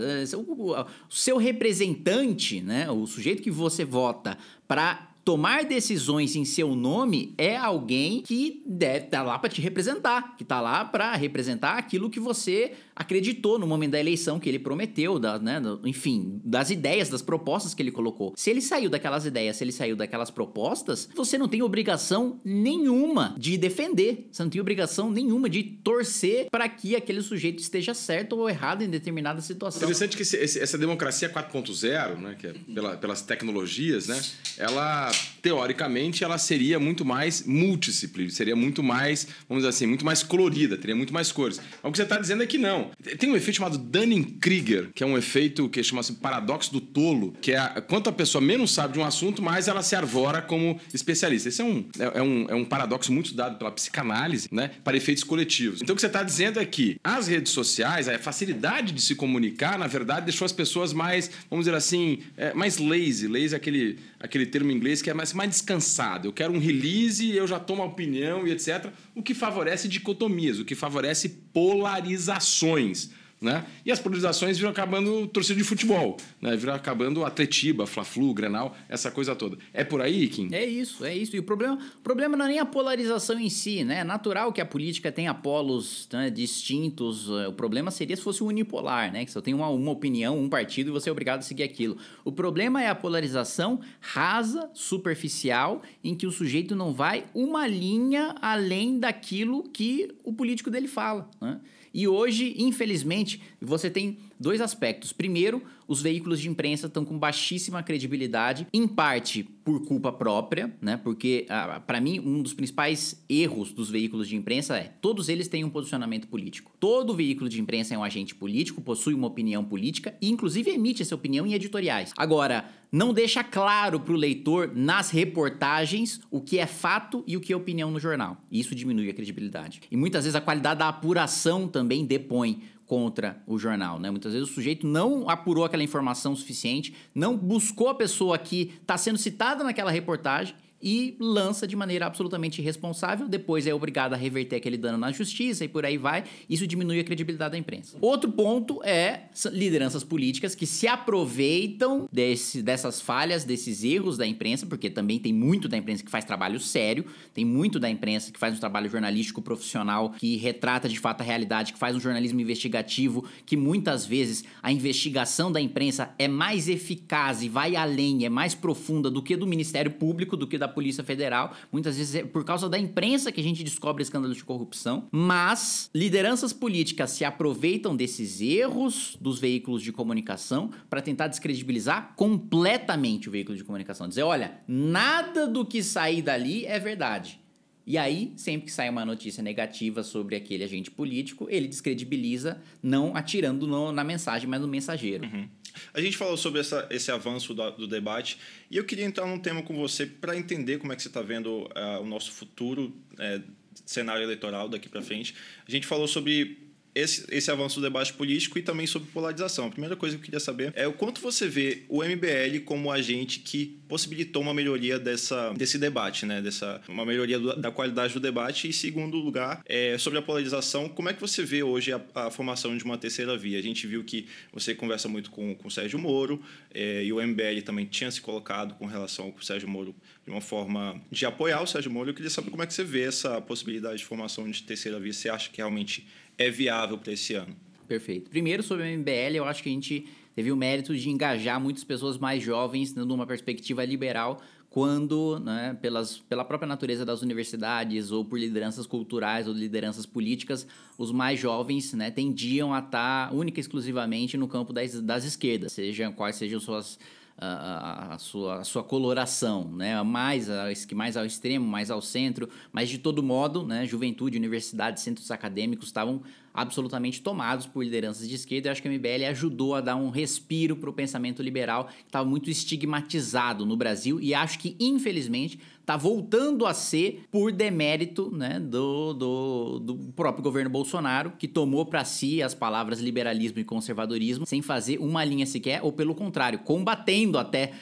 O seu representante né? O sujeito que você vota para tomar decisões em seu nome é alguém que deve tá lá para te representar, que está lá para representar aquilo que você acreditou no momento da eleição, que ele prometeu, da, né, enfim, das ideias, das propostas que ele colocou. Se ele saiu daquelas ideias, se ele saiu daquelas propostas, você não tem obrigação nenhuma de defender, você não tem obrigação nenhuma de torcer para que aquele sujeito esteja certo ou errado em determinada situação. Interessante que esse, essa democracia 4.0, né, que é pela, pelas tecnologias, né, ela teoricamente ela seria muito mais múltiple, seria muito mais, vamos dizer assim, muito mais colorida, teria muito mais cores. O que você está dizendo é que não opinião. Tem um efeito chamado Dunning-Krieger, que é um efeito que chama-se paradoxo do tolo, que é quanto a pessoa menos sabe de um assunto, mais ela se arvora como especialista. Esse é um, é, é um, é um paradoxo muito estudado pela psicanálise, né, para efeitos coletivos. Então o que você está dizendo é que as redes sociais, a facilidade de se comunicar, na verdade, deixou as pessoas mais, vamos dizer assim, é, mais lazy. Lazy é aquele, aquele termo em inglês que é mais, mais descansado. Eu quero um release, eu já tomo a opinião e etc. O que favorece dicotomias, o que favorece polarizações. Né? E as polarizações viram acabando torcida de futebol, né? viram acabando Atletiba, Fla-Flu, Grenal, essa coisa toda. É por aí, Kim? É isso, é isso. E o problema, o problema não é nem a polarização em si, né? É natural que a política tenha polos né, distintos. O problema seria se fosse unipolar, né? Que só tem uma, uma opinião, um partido e você é obrigado a seguir aquilo. O problema é a polarização rasa, superficial, em que o sujeito não vai uma linha além daquilo que o político dele fala, né? E hoje, infelizmente, você tem dois aspectos. Primeiro, os veículos de imprensa estão com baixíssima credibilidade, em parte por culpa própria, né? Porque, ah, para mim, um dos principais erros dos veículos de imprensa é todos eles têm um posicionamento político. Todo veículo de imprensa é um agente político, possui uma opinião política e, inclusive, emite essa opinião em editoriais. Agora, não deixa claro para o leitor nas reportagens o que é fato e o que é opinião no jornal. Isso diminui a credibilidade. E muitas vezes a qualidade da apuração também depõe contra o jornal, né? Muitas vezes o sujeito não apurou aquela informação suficiente, não buscou a pessoa que está sendo citada naquela reportagem e lança de maneira absolutamente irresponsável, depois é obrigado a reverter aquele dano na justiça e por aí vai. Isso diminui a credibilidade da imprensa. Outro ponto é lideranças políticas que se aproveitam desse, dessas falhas, desses erros da imprensa, porque também tem muito da imprensa que faz trabalho sério, tem muito da imprensa que faz um trabalho jornalístico profissional, que retrata de fato a realidade, que faz um jornalismo investigativo, que muitas vezes a investigação da imprensa é mais eficaz e vai além, é mais profunda do que do Ministério Público, do que da Polícia Federal. Muitas vezes é por causa da imprensa que a gente descobre escândalos de corrupção. Mas lideranças políticas se aproveitam desses erros dos veículos de comunicação para tentar descredibilizar completamente o veículo de comunicação. Dizer, olha, nada do que sair dali é verdade. E aí, sempre que sai uma notícia negativa sobre aquele agente político, ele descredibiliza, não atirando no, na mensagem, mas no mensageiro. Uhum. A gente falou sobre essa, esse avanço do, do, debate e eu queria entrar num tema com você para entender como é que você está vendo uh, o nosso futuro uh, cenário eleitoral daqui para frente. A gente falou sobre esse, esse avanço do debate político e também sobre polarização. A primeira coisa que eu queria saber é o quanto você vê o MBL como agente que possibilitou uma melhoria dessa, desse debate, né? Dessa, uma melhoria do, da qualidade do debate. E, segundo lugar, é, sobre a polarização, como é que você vê hoje a, a, formação de uma terceira via? A gente viu que você conversa muito com, com o Sérgio Moro é, e o MBL também tinha se colocado com relação ao Sérgio Moro de uma forma de apoiar o Sérgio Moro. Eu queria saber como é que você vê essa possibilidade de formação de terceira via. Você acha que realmente é viável para esse ano? Perfeito. Primeiro, sobre o MBL, eu acho que a gente teve o mérito de engajar muitas pessoas mais jovens numa perspectiva liberal, quando, né, pelas, pela própria natureza das universidades ou por lideranças culturais ou lideranças políticas, os mais jovens né, tendiam a estar única e exclusivamente no campo das, das esquerdas, sejam quais sejam suas a, a, sua, a sua coloração, né? mais, mais ao extremo, mais ao centro, mas de todo modo, né? juventude, universidade, centros acadêmicos estavam absolutamente tomados por lideranças de esquerda. Eu acho que a MBL ajudou a dar um respiro para o pensamento liberal que estava muito estigmatizado no Brasil e acho que, infelizmente, está voltando a ser por demérito né, do, do, do próprio governo Bolsonaro, que tomou para si as palavras liberalismo e conservadorismo sem fazer uma linha sequer, ou pelo contrário, combatendo até,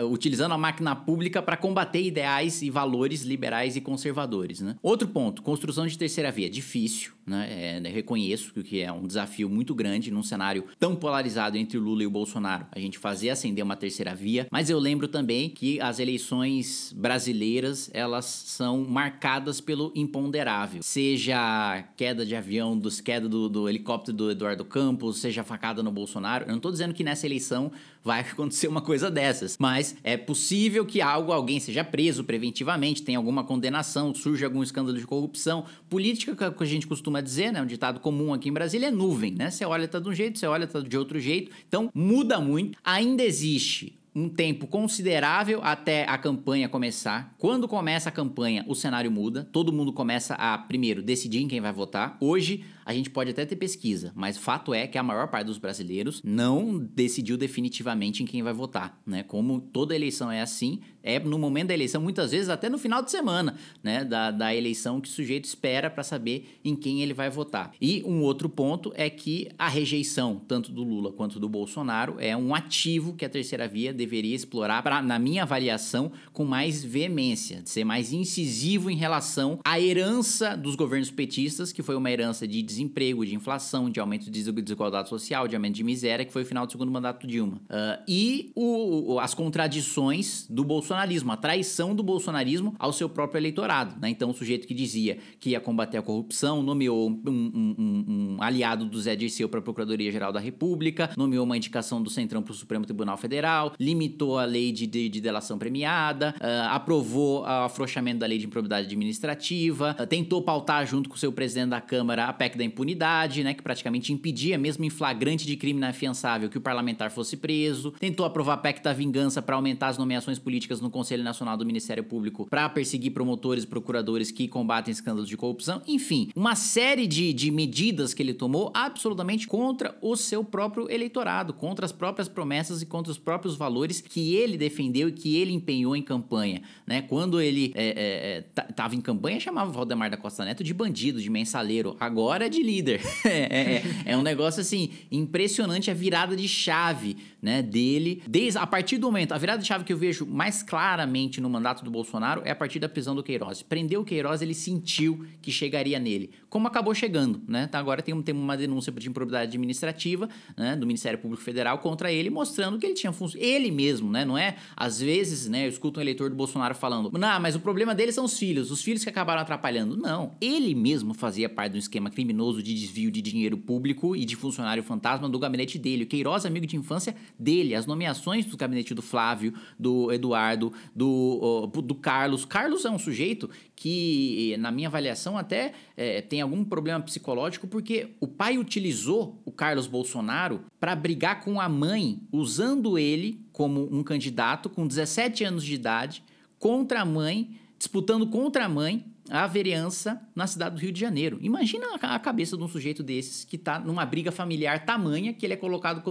uh, utilizando a máquina pública para combater ideais e valores liberais e conservadores. Né? Outro ponto, construção de terceira via. Difícil, né? É, reconheço que é um desafio muito grande num cenário tão polarizado entre o Lula e o Bolsonaro, a gente fazer acender uma terceira via, mas eu lembro também que as eleições brasileiras, elas são marcadas pelo imponderável, seja queda de avião, dos, queda do, do helicóptero do Eduardo Campos, seja facada no Bolsonaro, eu não estou dizendo que nessa eleição vai acontecer uma coisa dessas. Mas é possível que algo, alguém seja preso preventivamente, tenha alguma condenação, surja algum escândalo de corrupção. Política, que a gente costuma dizer, né? Um ditado comum aqui em Brasília é nuvem, né? Você olha, tá de um jeito, você olha, tá de outro jeito. Então, muda muito. Ainda existe um tempo considerável até a campanha começar. Quando começa a campanha, o cenário muda. Todo mundo começa a, primeiro, decidir em quem vai votar. Hoje, a gente pode até ter pesquisa, mas fato é que a maior parte dos brasileiros não decidiu definitivamente em quem vai votar, né? Como toda eleição é assim, é no momento da eleição, muitas vezes até no final de semana, né? Da, da eleição que o sujeito espera para saber em quem ele vai votar. E um outro ponto é que a rejeição, tanto do Lula quanto do Bolsonaro, é um ativo que a terceira via deveria explorar, na minha avaliação, com mais veemência, de ser mais incisivo em relação à herança dos governos petistas, que foi uma herança de desemprego, de inflação, de aumento de desigualdade social, de aumento de miséria, que foi o final do segundo mandato do Dilma. Uh, e o, as contradições do bolsonarismo, a traição do bolsonarismo ao seu próprio eleitorado. Né? Então, o sujeito que dizia que ia combater a corrupção nomeou um, um, um, aliado do Zé Dirceu para a Procuradoria-Geral da República, nomeou uma indicação do Centrão para o Supremo Tribunal Federal, limitou a lei de, de, de delação premiada, uh, aprovou o afrouxamento da lei de improbidade administrativa, uh, tentou pautar junto com o seu presidente da Câmara a PEC da impunidade, né, que praticamente impedia, mesmo em flagrante de crime inafiançável, que o parlamentar fosse preso, tentou aprovar a PEC da vingança para aumentar as nomeações políticas no Conselho Nacional do Ministério Público para perseguir promotores e procuradores que combatem escândalos de corrupção, enfim, uma série de, de medidas que ele tomou absolutamente contra o seu próprio eleitorado, contra as próprias promessas e contra os próprios valores que ele defendeu e que ele empenhou em campanha, né? Quando ele estava é, é, é em campanha, chamava Valdemar da Costa Neto de bandido, de mensaleiro, agora é de líder. É, é, é, um negócio assim, impressionante a virada de chave né, dele, desde a partir do momento, a virada de chave que eu vejo mais claramente no mandato do Bolsonaro é a partir da prisão do Queiroz. Prendeu o Queiroz, ele sentiu que chegaria nele, como acabou chegando, né? Tá, agora tem, tem uma denúncia de improbidade administrativa, né, do Ministério Público Federal contra ele, mostrando que ele tinha função, ele mesmo, né, não é? Às vezes, né, eu escuto um eleitor do Bolsonaro falando: "Não, mas o problema dele são os filhos, os filhos que acabaram atrapalhando". Não, ele mesmo fazia parte de um esquema criminoso de desvio de dinheiro público e de funcionário fantasma do gabinete dele. O Queiroz, amigo de infância, dele, as nomeações do gabinete do Flávio, do Eduardo, do, do Carlos. Carlos é um sujeito que, na minha avaliação, até é, tem algum problema psicológico, porque o pai utilizou o Carlos Bolsonaro para brigar com a mãe, usando ele como um candidato com 17 anos de idade contra a mãe, disputando contra a mãe a vereança na cidade do Rio de Janeiro. Imagina a cabeça de um sujeito desses que está numa briga familiar tamanha que ele é colocado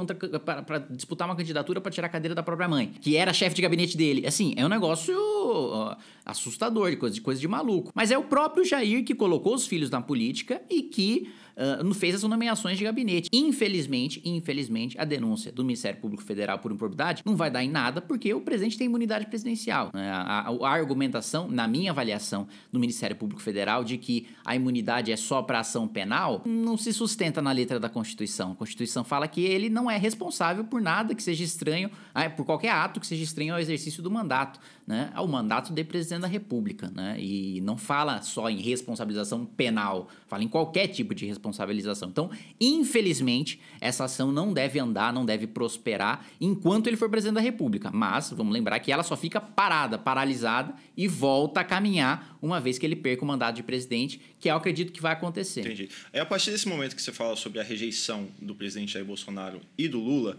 para disputar uma candidatura para tirar a cadeira da própria mãe, que era chefe de gabinete dele. Assim, é um negócio assustador, de coisa, de coisa de maluco. Mas é o próprio Jair que colocou os filhos na política e que uh, fez as nomeações de gabinete. Infelizmente, infelizmente, a denúncia do Ministério Público Federal por improbidade não vai dar em nada porque o presidente tem imunidade presidencial. Né? A, a, a, argumentação, na minha avaliação do Ministério Público Federal, de que a imunidade é só para ação penal, não se sustenta na letra da Constituição. A Constituição fala que ele não é responsável por nada que seja estranho, ah, por qualquer ato que seja estranho ao exercício do mandato, né? ao mandato de presidente da República. Né? E não fala só em responsabilização penal, fala em qualquer tipo de responsabilidade responsabilização. Então, infelizmente, essa ação não deve andar, não deve prosperar enquanto ele for presidente da República. Mas vamos lembrar que ela só fica parada, paralisada e volta a caminhar uma vez que ele perca o mandato de presidente, que é eu acredito que vai acontecer. Entendi. É a partir desse momento que você fala sobre a rejeição do presidente Jair Bolsonaro e do Lula,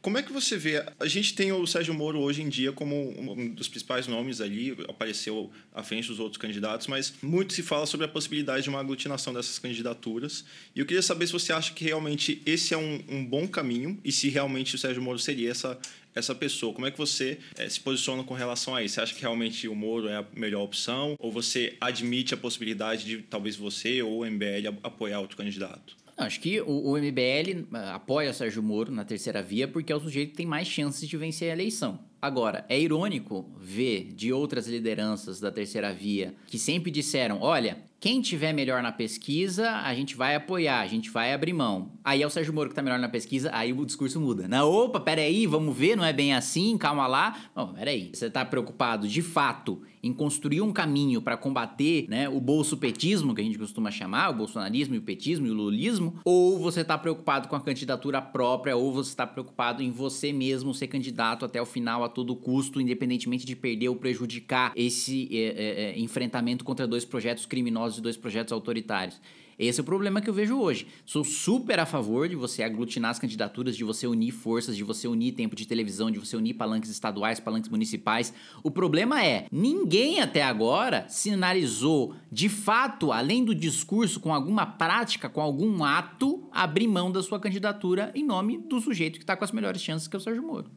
como é que você vê? A gente tem o Sérgio Moro hoje em dia como um dos principais nomes ali, apareceu à frente dos outros candidatos, mas muito se fala sobre a possibilidade de uma aglutinação dessas candidaturas. E eu queria saber se você acha que realmente esse é um, um bom caminho e se realmente o Sérgio Moro seria essa, essa pessoa. Como é que você é, se posiciona com relação a isso? Você acha que realmente o Moro é a melhor opção? Ou você admite a possibilidade de talvez você ou o MBL apoiar outro candidato? Acho que o, o MBL ah, apoia o Sérgio Moro na terceira via porque é o sujeito que tem mais chances de vencer a eleição. Agora, é irônico ver de outras lideranças da terceira via que sempre disseram: olha, quem tiver melhor na pesquisa, a gente vai apoiar, a gente vai abrir mão. Aí é o Sérgio Moro que tá melhor na pesquisa, aí o discurso muda. Na opa, peraí, vamos ver, não é bem assim, calma lá. Bom, peraí, você tá preocupado de fato em construir um caminho para combater né, o bolsopetismo, que a gente costuma chamar, o bolsonarismo e o petismo e o lulismo, ou você tá preocupado com a candidatura própria, ou você tá preocupado em você mesmo ser candidato até o final a todo custo, independentemente de perder ou prejudicar esse é, é enfrentamento contra dois projetos criminosos de dois projetos autoritários. Esse é o problema que eu vejo hoje. Sou super a favor de você aglutinar as candidaturas, de você unir forças, de você unir tempo de televisão, de você unir palanques estaduais, palanques municipais. O problema é, ninguém até agora sinalizou, de fato, além do discurso, com alguma prática, com algum ato, abrir mão da sua candidatura em nome do sujeito que está com as melhores chances, que é o Sérgio Moro.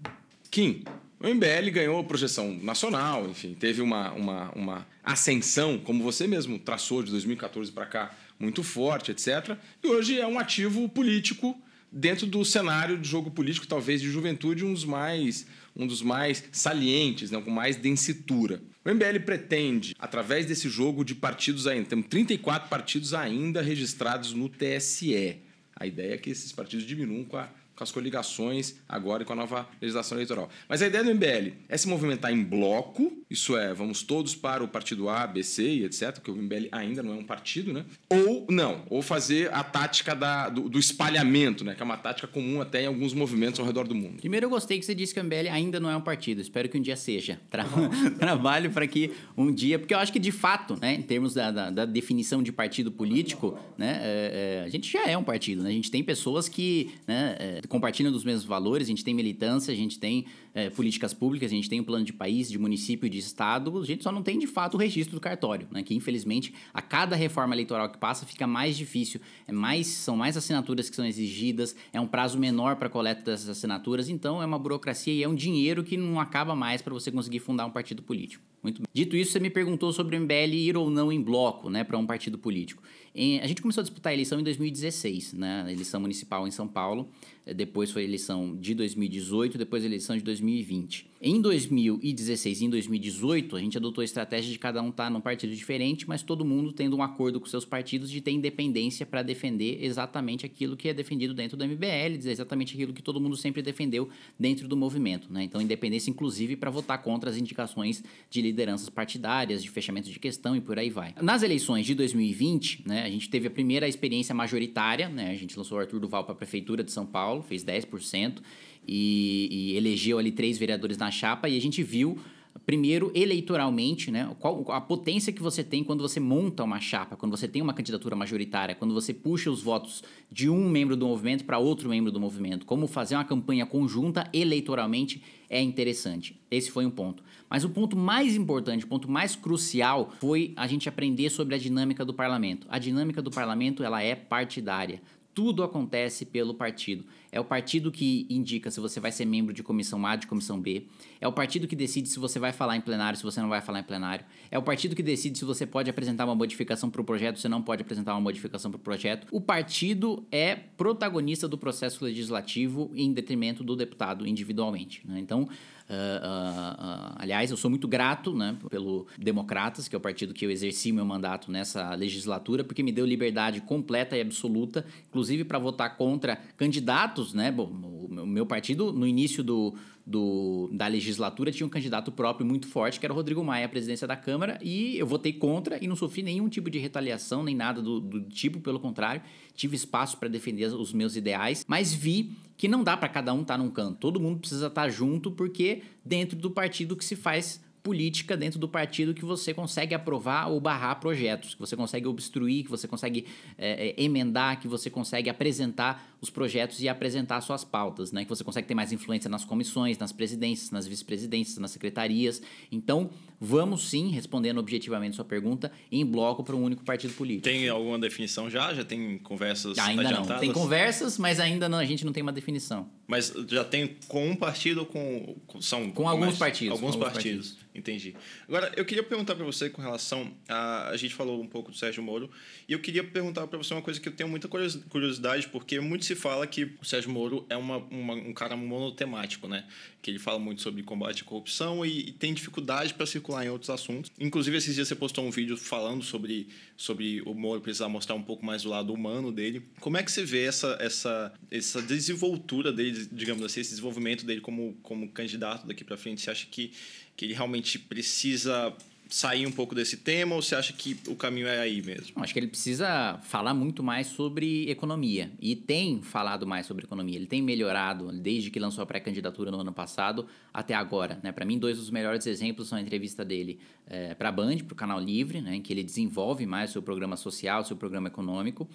Kim, o MBL ganhou projeção nacional, enfim, teve uma, uma, uma ascensão, como você mesmo traçou de 2014 para cá, muito forte, etc. E hoje é um ativo político dentro do cenário de jogo político, talvez de juventude, um dos mais, um dos mais salientes, né, com mais densitura. O MBL pretende, através desse jogo de partidos ainda, temos 34 partidos ainda registrados no TSE. A ideia é que esses partidos diminuam com a com as coligações agora e com a nova legislação eleitoral. Mas a ideia do MBL é se movimentar em bloco, isso é, vamos todos para o partido A, B, C e etc., porque o MBL ainda não é um partido, né? Ou não, ou fazer a tática da, do, do, espalhamento, né? Que é uma tática comum até em alguns movimentos ao redor do mundo. Primeiro, eu gostei que você disse que o MBL ainda não é um partido. Espero que um dia seja. Tra Trabalho para que um dia, porque eu acho que de fato, né, em termos da, da, da definição de partido político, né, é, é, a gente já é um partido, né? A gente tem pessoas que né, é, compartilham dos mesmos valores, a gente tem militância, a gente tem é, políticas públicas, a gente tem um plano de país, de município, de estado, a gente só não tem de fato o registro do cartório, né? Que infelizmente a cada reforma eleitoral que passa fica mais difícil, é mais, são mais assinaturas que são exigidas, é um prazo menor para coleta dessas assinaturas, então é uma burocracia e é um dinheiro que não acaba mais para você conseguir fundar um partido político. Muito bem. Dito isso, você me perguntou sobre o MBL ir ou não em bloco, né, para um partido político. A gente começou a disputar a eleição em 2016, né, eleição municipal em São Paulo. Eh, depois foi a eleição de 2018, depois a eleição de 2020. Em 2016 e em 2018, a gente adotou a estratégia de cada um estar tá num partido diferente, mas todo mundo tendo um acordo com seus partidos de ter independência para defender exatamente aquilo que é defendido dentro do MBL, exatamente aquilo que todo mundo sempre defendeu dentro do movimento. Né? Então, independência, inclusive, para votar contra as indicações de lideranças partidárias, de fechamento de questão e por aí vai. Nas eleições de 2020, né, a gente teve a primeira experiência majoritária, né, a gente lançou o Arthur Duval para a Prefeitura de São Paulo, fez 10% e, e elegeu ali três vereadores na chapa e a gente viu primeiro eleitoralmente, né, qual a potência que você tem quando você monta uma chapa, quando você tem uma candidatura majoritária, quando você puxa os votos de um membro do movimento para outro membro do movimento, como fazer uma campanha conjunta eleitoralmente é interessante. Esse foi um ponto. Mas o ponto mais importante, o ponto mais crucial foi a gente aprender sobre a dinâmica do parlamento. A dinâmica do parlamento, ela é partidária. Tudo acontece pelo partido. É o partido que indica se você vai ser membro de comissão A, de comissão B. É o partido que decide se você vai falar em plenário, se você não vai falar em plenário. É o partido que decide se você pode apresentar uma modificação para o projeto, se não pode apresentar uma modificação para o projeto. O partido é protagonista do processo legislativo em detrimento do deputado individualmente. Né? Então, Uh, uh, uh, aliás, eu sou muito grato né, pelo Democratas, que é o partido que eu exerci meu mandato nessa legislatura, porque me deu liberdade completa e absoluta, inclusive para votar contra candidatos. Né? Bom, o meu partido, no início do, do, da legislatura, tinha um candidato próprio muito forte, que era o Rodrigo Maia, à presidência da Câmara, e eu votei contra e não sofri nenhum tipo de retaliação, nem nada do, do tipo, pelo contrário, tive espaço para defender os meus ideais, mas vi que não dá para cada um estar tá num canto. Todo mundo precisa estar tá junto porque dentro do partido que se faz política dentro do partido que você consegue aprovar ou barrar projetos, que você consegue obstruir, que você consegue é, emendar, que você consegue apresentar os projetos e apresentar suas pautas, né? Que você consegue ter mais influência nas comissões, nas presidências, nas vice-presidências, nas secretarias. Então, vamos sim, respondendo objetivamente sua pergunta, em bloco para um único partido político. Tem alguma definição já? Já tem conversas ainda adiantadas? não. Tem conversas, mas ainda não, a gente não tem uma definição. Mas já tem com um partido ou com são com alguns mais, partidos? Alguns, alguns partidos. partidos. Entendi. Agora, eu queria perguntar para você com relação a. A gente falou um pouco do Sérgio Moro, e eu queria perguntar para você uma coisa que eu tenho muita curiosidade, porque muito se fala que o Sérgio Moro é uma, uma um cara monotemático, né? Que ele fala muito sobre combate à corrupção e, e tem dificuldade para circular em outros assuntos. Inclusive, esses dias você postou um vídeo falando sobre, sobre o Moro precisar mostrar um pouco mais do lado humano dele. Como é que você vê essa, essa, essa desenvoltura dele, digamos assim, esse desenvolvimento dele como, como candidato daqui para frente? Você acha que que ele realmente precisa sair um pouco desse tema ou você acha que o caminho é aí mesmo? Acho que ele precisa falar muito mais sobre economia. E tem falado mais sobre economia. Ele tem melhorado desde que lançou a pré-candidatura no ano passado até agora. Né? Para mim, dois dos melhores exemplos são a entrevista dele é, para a Band, para o Canal Livre, né? em que ele desenvolve mais o seu programa social, o seu programa econômico.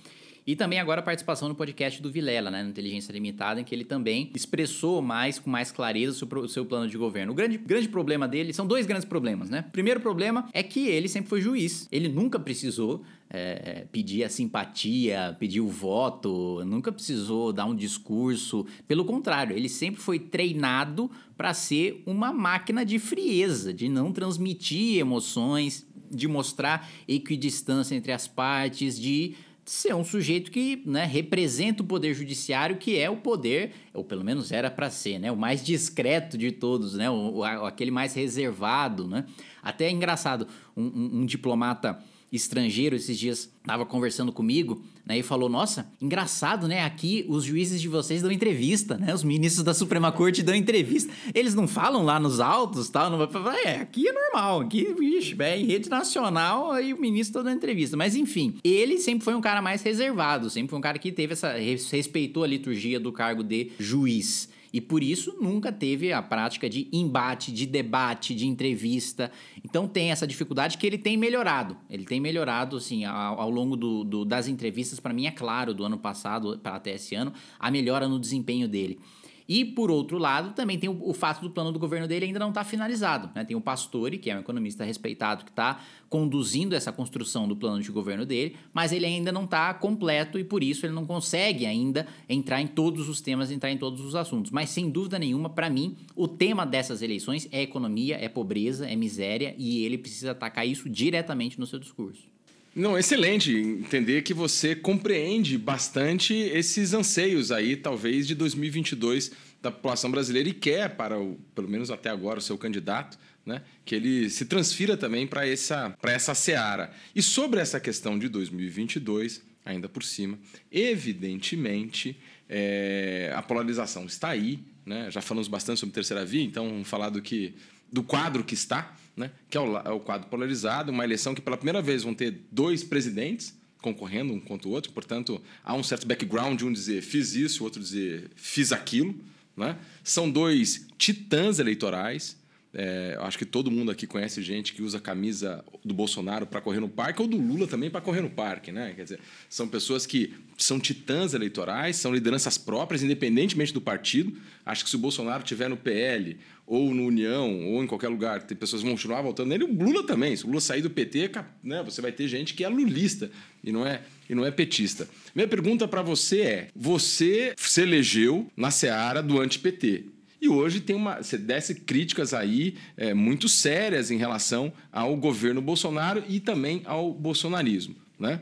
E também agora a participação no podcast do Vilela, né, no Inteligência Limitada, em que ele também expressou mais, com mais clareza, o seu, o seu plano de governo. O grande, grande problema dele, são dois grandes problemas, né? O primeiro problema é que ele sempre foi juiz. Ele nunca precisou é, pedir a simpatia, pedir o voto, nunca precisou dar um discurso. Pelo contrário, ele sempre foi treinado para ser uma máquina de frieza, de não transmitir emoções, de mostrar equidistância entre as partes, de ser um sujeito que né, representa o poder judiciário, que é o poder, ou pelo menos era para ser, né, o mais discreto de todos, né, o, o, aquele mais reservado. Né? Até é engraçado, um, um, um diplomata estrangeiro esses dias estava conversando comigo, né, e falou: "Nossa, engraçado, né? Aqui os juízes de vocês dão entrevista, né? Os ministros da Suprema Corte dão entrevista. Eles não falam lá nos autos, tal, não vai é, aqui é normal, aqui, vixe, é em rede nacional, aí o ministro dando entrevista. Mas enfim, ele sempre foi um cara mais reservado, sempre foi um cara que teve essa respeitou a liturgia do cargo de juiz e por isso nunca teve a prática de embate, de debate, de entrevista. Então tem essa dificuldade que ele tem melhorado. Ele tem melhorado, assim, ao, ao longo do, do, das entrevistas. Para mim é claro, do ano passado para até esse ano, a melhora no desempenho dele. E, por outro lado, também tem o, o fato do plano do governo dele ainda não estar tá finalizado. Né? Tem o Pastore, que é um economista respeitado, que está conduzindo essa construção do plano de governo dele, mas ele ainda não está completo e, por isso, ele não consegue ainda entrar em todos os temas, entrar em todos os assuntos. Mas, sem dúvida nenhuma, para mim, o tema dessas eleições é economia, é pobreza, é miséria e ele precisa atacar isso diretamente no seu discurso. Não, excelente entender que você compreende bastante esses anseios aí, talvez, de 2022 da população brasileira e quer, para o, pelo menos até agora, o seu candidato, né, que ele se transfira também para essa, essa seara. E sobre essa questão de 2022, ainda por cima, evidentemente, é, a polarização está aí, né? já falamos bastante sobre terceira via, então vamos falar do que do quadro que está, né? que é o, é o quadro polarizado, uma eleição que pela primeira vez vão ter dois presidentes concorrendo um contra o outro, portanto, há um certo background, um dizer fiz isso, o outro dizer fiz aquilo. Né? São dois titãs eleitorais, é, acho que todo mundo aqui conhece gente que usa a camisa do Bolsonaro para correr no parque ou do Lula também para correr no parque, né? Quer dizer, são pessoas que são titãs eleitorais, são lideranças próprias, independentemente do partido. Acho que se o Bolsonaro tiver no PL ou no União ou em qualquer lugar, tem pessoas que vão continuar voltando nele. O Lula também. Se o Lula sair do PT, né, você vai ter gente que é lulista e não é e não é petista. Minha pergunta para você é: você se elegeu na seara do anti-PT. E hoje tem uma. Você desce críticas aí é, muito sérias em relação ao governo Bolsonaro e também ao bolsonarismo. Né?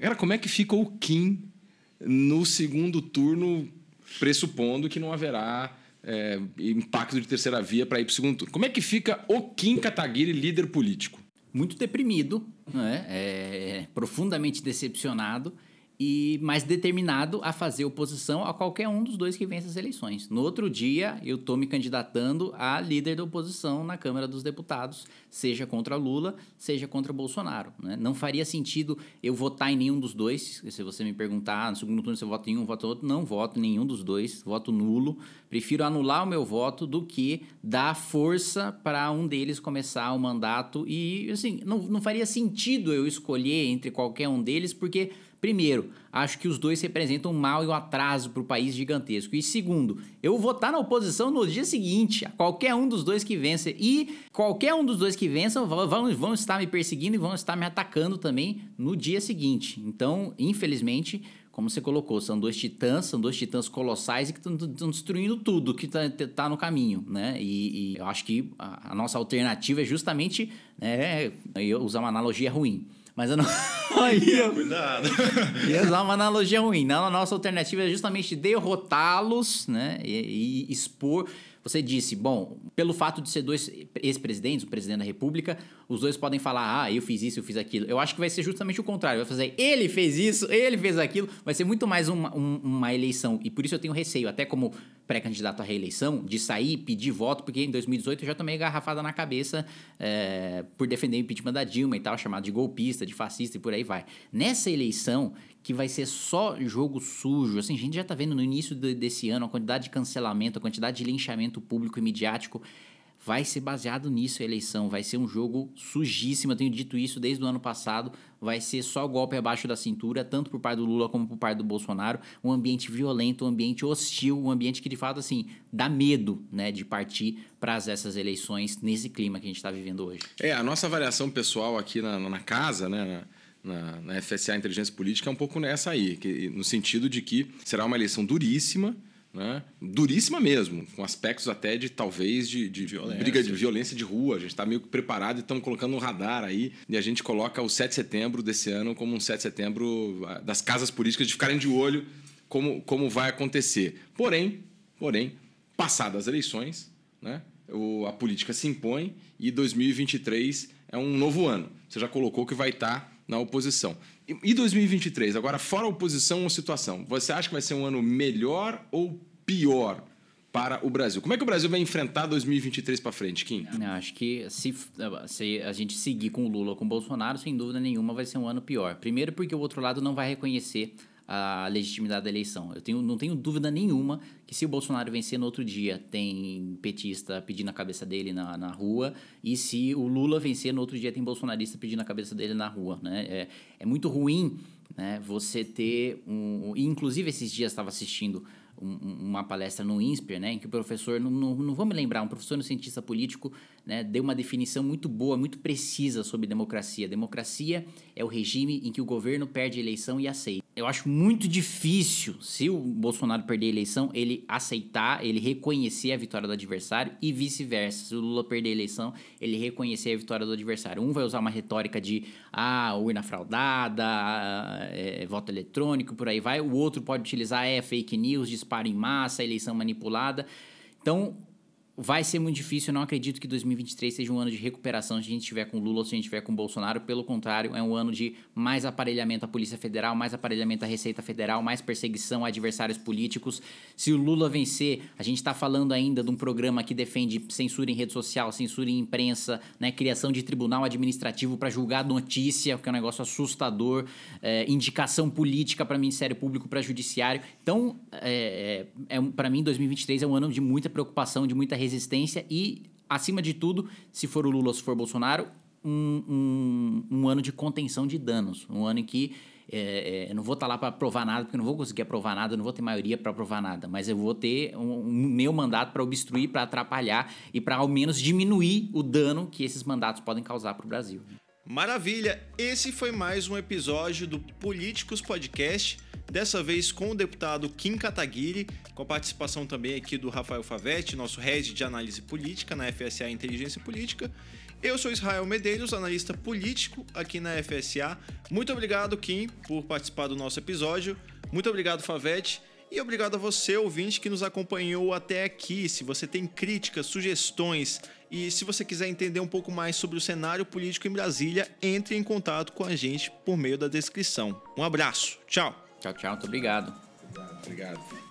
Cara, como é que fica o Kim no segundo turno, pressupondo que não haverá é, impacto de terceira via para ir para o segundo turno? Como é que fica o Kim Kataguiri, líder político? Muito deprimido, né? é, profundamente decepcionado e mais determinado a fazer oposição a qualquer um dos dois que vence as eleições. No outro dia, eu estou me candidatando a líder da oposição na Câmara dos Deputados, seja contra Lula, seja contra Bolsonaro. Né? Não faria sentido eu votar em nenhum dos dois. Se você me perguntar no segundo turno se eu voto em um, voto em outro, não voto em nenhum dos dois, voto nulo. Prefiro anular o meu voto do que dar força para um deles começar o mandato. E, assim, não, não faria sentido eu escolher entre qualquer um deles, porque Primeiro, acho que os dois representam um mal e um atraso para o país gigantesco. E segundo, eu vou votar na oposição no dia seguinte a qualquer um dos dois que vença. E qualquer um dos dois que vença vão, vão estar me perseguindo e vão estar me atacando também no dia seguinte. Então, infelizmente, como você colocou, são dois titãs, são dois titãs colossais e que estão destruindo tudo que está tá no caminho, né? E, e, eu acho que a, a nossa alternativa é justamente, né, usar uma analogia ruim, mas eu não. Aí, Cuidado. Ia usar uma analogia ruim. Não, a nossa alternativa é justamente derrotá-los, né? E, e, expor. você disse, bom, pelo fato de ser dois ex-presidentes, o presidente da República, os dois podem falar, ah, eu fiz isso, eu fiz aquilo. Eu acho que vai ser justamente o contrário. Vai fazer, ele fez isso, ele fez aquilo. Vai ser muito mais uma, uma eleição. E por isso eu tenho receio, até como pré-candidato à reeleição, de sair pedir voto, porque em 2018 eu já tomei garrafada na cabeça é, por defender o impeachment da Dilma e tal, chamado de golpista, de fascista e por aí vai. Nessa eleição, que vai ser só jogo sujo. Assim, a gente já tá vendo no início desse ano a quantidade de cancelamento, a quantidade de linchamento público e midiático. Vai ser baseado nisso a eleição, vai ser um jogo sujíssimo. Eu tenho dito isso desde o ano passado. Vai ser só golpe abaixo da cintura, tanto por parte do Lula como por parte do Bolsonaro. Um ambiente violento, um ambiente hostil, um ambiente que de fato assim dá medo, né, de partir para essas eleições nesse clima que a gente está vivendo hoje. É a nossa avaliação pessoal aqui na, na casa, né? na, na FSA Inteligência Política é um pouco nessa aí, que, no sentido de que será uma eleição duríssima, né? duríssima mesmo, com aspectos até de talvez de, de violência. briga de violência de rua. A gente está meio que preparado e estamos colocando um radar aí e a gente coloca o 7 de setembro desse ano como um 7 de setembro ah, das casas políticas de ficarem de olho como, como vai acontecer. Porém, porém, passadas as eleições, né? o, a política se impõe e 2023 é um novo ano. Você já colocou que vai estar tá na oposição. E 2023, agora fora oposição ou situação, você acha que vai ser um ano melhor ou pior para o Brasil? Como é que o Brasil vai enfrentar 2023 para frente, Kim? Acho que se, se, a gente seguir com o Lula ou com o Bolsonaro, sem dúvida nenhuma vai ser um ano pior. Primeiro porque o outro lado não vai reconhecer a legitimidade da eleição. Eu tenho, não tenho dúvida nenhuma que se o Bolsonaro vencer no outro dia, tem petista pedindo a cabeça dele na, na rua, e se o Lula vencer no outro dia, tem bolsonarista pedindo a cabeça dele na rua. Né? É, é muito ruim né, você ter um. Inclusive, esses dias estava assistindo uma palestra no INSPER, né, em que o professor, não, não, não vou me lembrar, um professor, um cientista político, né, deu uma definição muito boa, muito precisa sobre democracia. Democracia é o regime em que o governo perde a eleição e aceita. Eu acho muito difícil, se o Bolsonaro perder a eleição, ele aceitar, ele reconhecer a vitória do adversário e vice-versa. Se o Lula perder a eleição, ele reconhecer a vitória do adversário. Um vai usar uma retórica de ah, urna fraudada, é, voto eletrônico, por aí vai. O outro pode utilizar é fake news, disparo em massa, eleição manipulada. Então, vai ser muito difícil. Eu não acredito que 2023 seja um ano de recuperação se a gente estiver com Lula ou se a gente estiver com Bolsonaro. Pelo contrário, é um ano de mais aparelhamento à Polícia Federal, mais aparelhamento à Receita Federal, mais perseguição a adversários políticos. Se o Lula vencer, a gente está falando ainda de um programa que defende censura em rede social, censura em imprensa, né, criação de tribunal administrativo para julgar notícia, que é um negócio assustador, é, indicação política para Ministério Público, para Judiciário. Então, é, é, é para mim, 2023 é um ano de muita preocupação, de muita resistência resistência e, acima de tudo, se for o Lula ou se for o Bolsonaro, um, um, um ano de contenção de danos. Um ano em que é, é, não vou estar tá lá para provar nada, porque não vou conseguir aprovar nada, não vou ter maioria para provar nada, mas eu vou ter um, um meu mandato para obstruir, para atrapalhar e para ao menos diminuir o dano que esses mandatos podem causar para o Brasil. Maravilha! Esse foi mais um episódio do Políticos Podcast dessa vez com o deputado Kim Kataguiri, com a participação também aqui do Rafael Favetti, nosso head de análise política na FSA Inteligência Política. Eu sou Israel Medeiros, analista político aqui na FSA. Muito obrigado, Kim, por participar do nosso episódio. Muito obrigado, Favetti. E obrigado a você, ouvinte, que nos acompanhou até aqui. Se você tem críticas, sugestões e se você quiser entender um pouco mais sobre o cenário político em Brasília, entre em contato com a gente por meio da descrição. Um abraço. Tchau. Tchau, tchau. Muito obrigado. Obrigado. obrigado.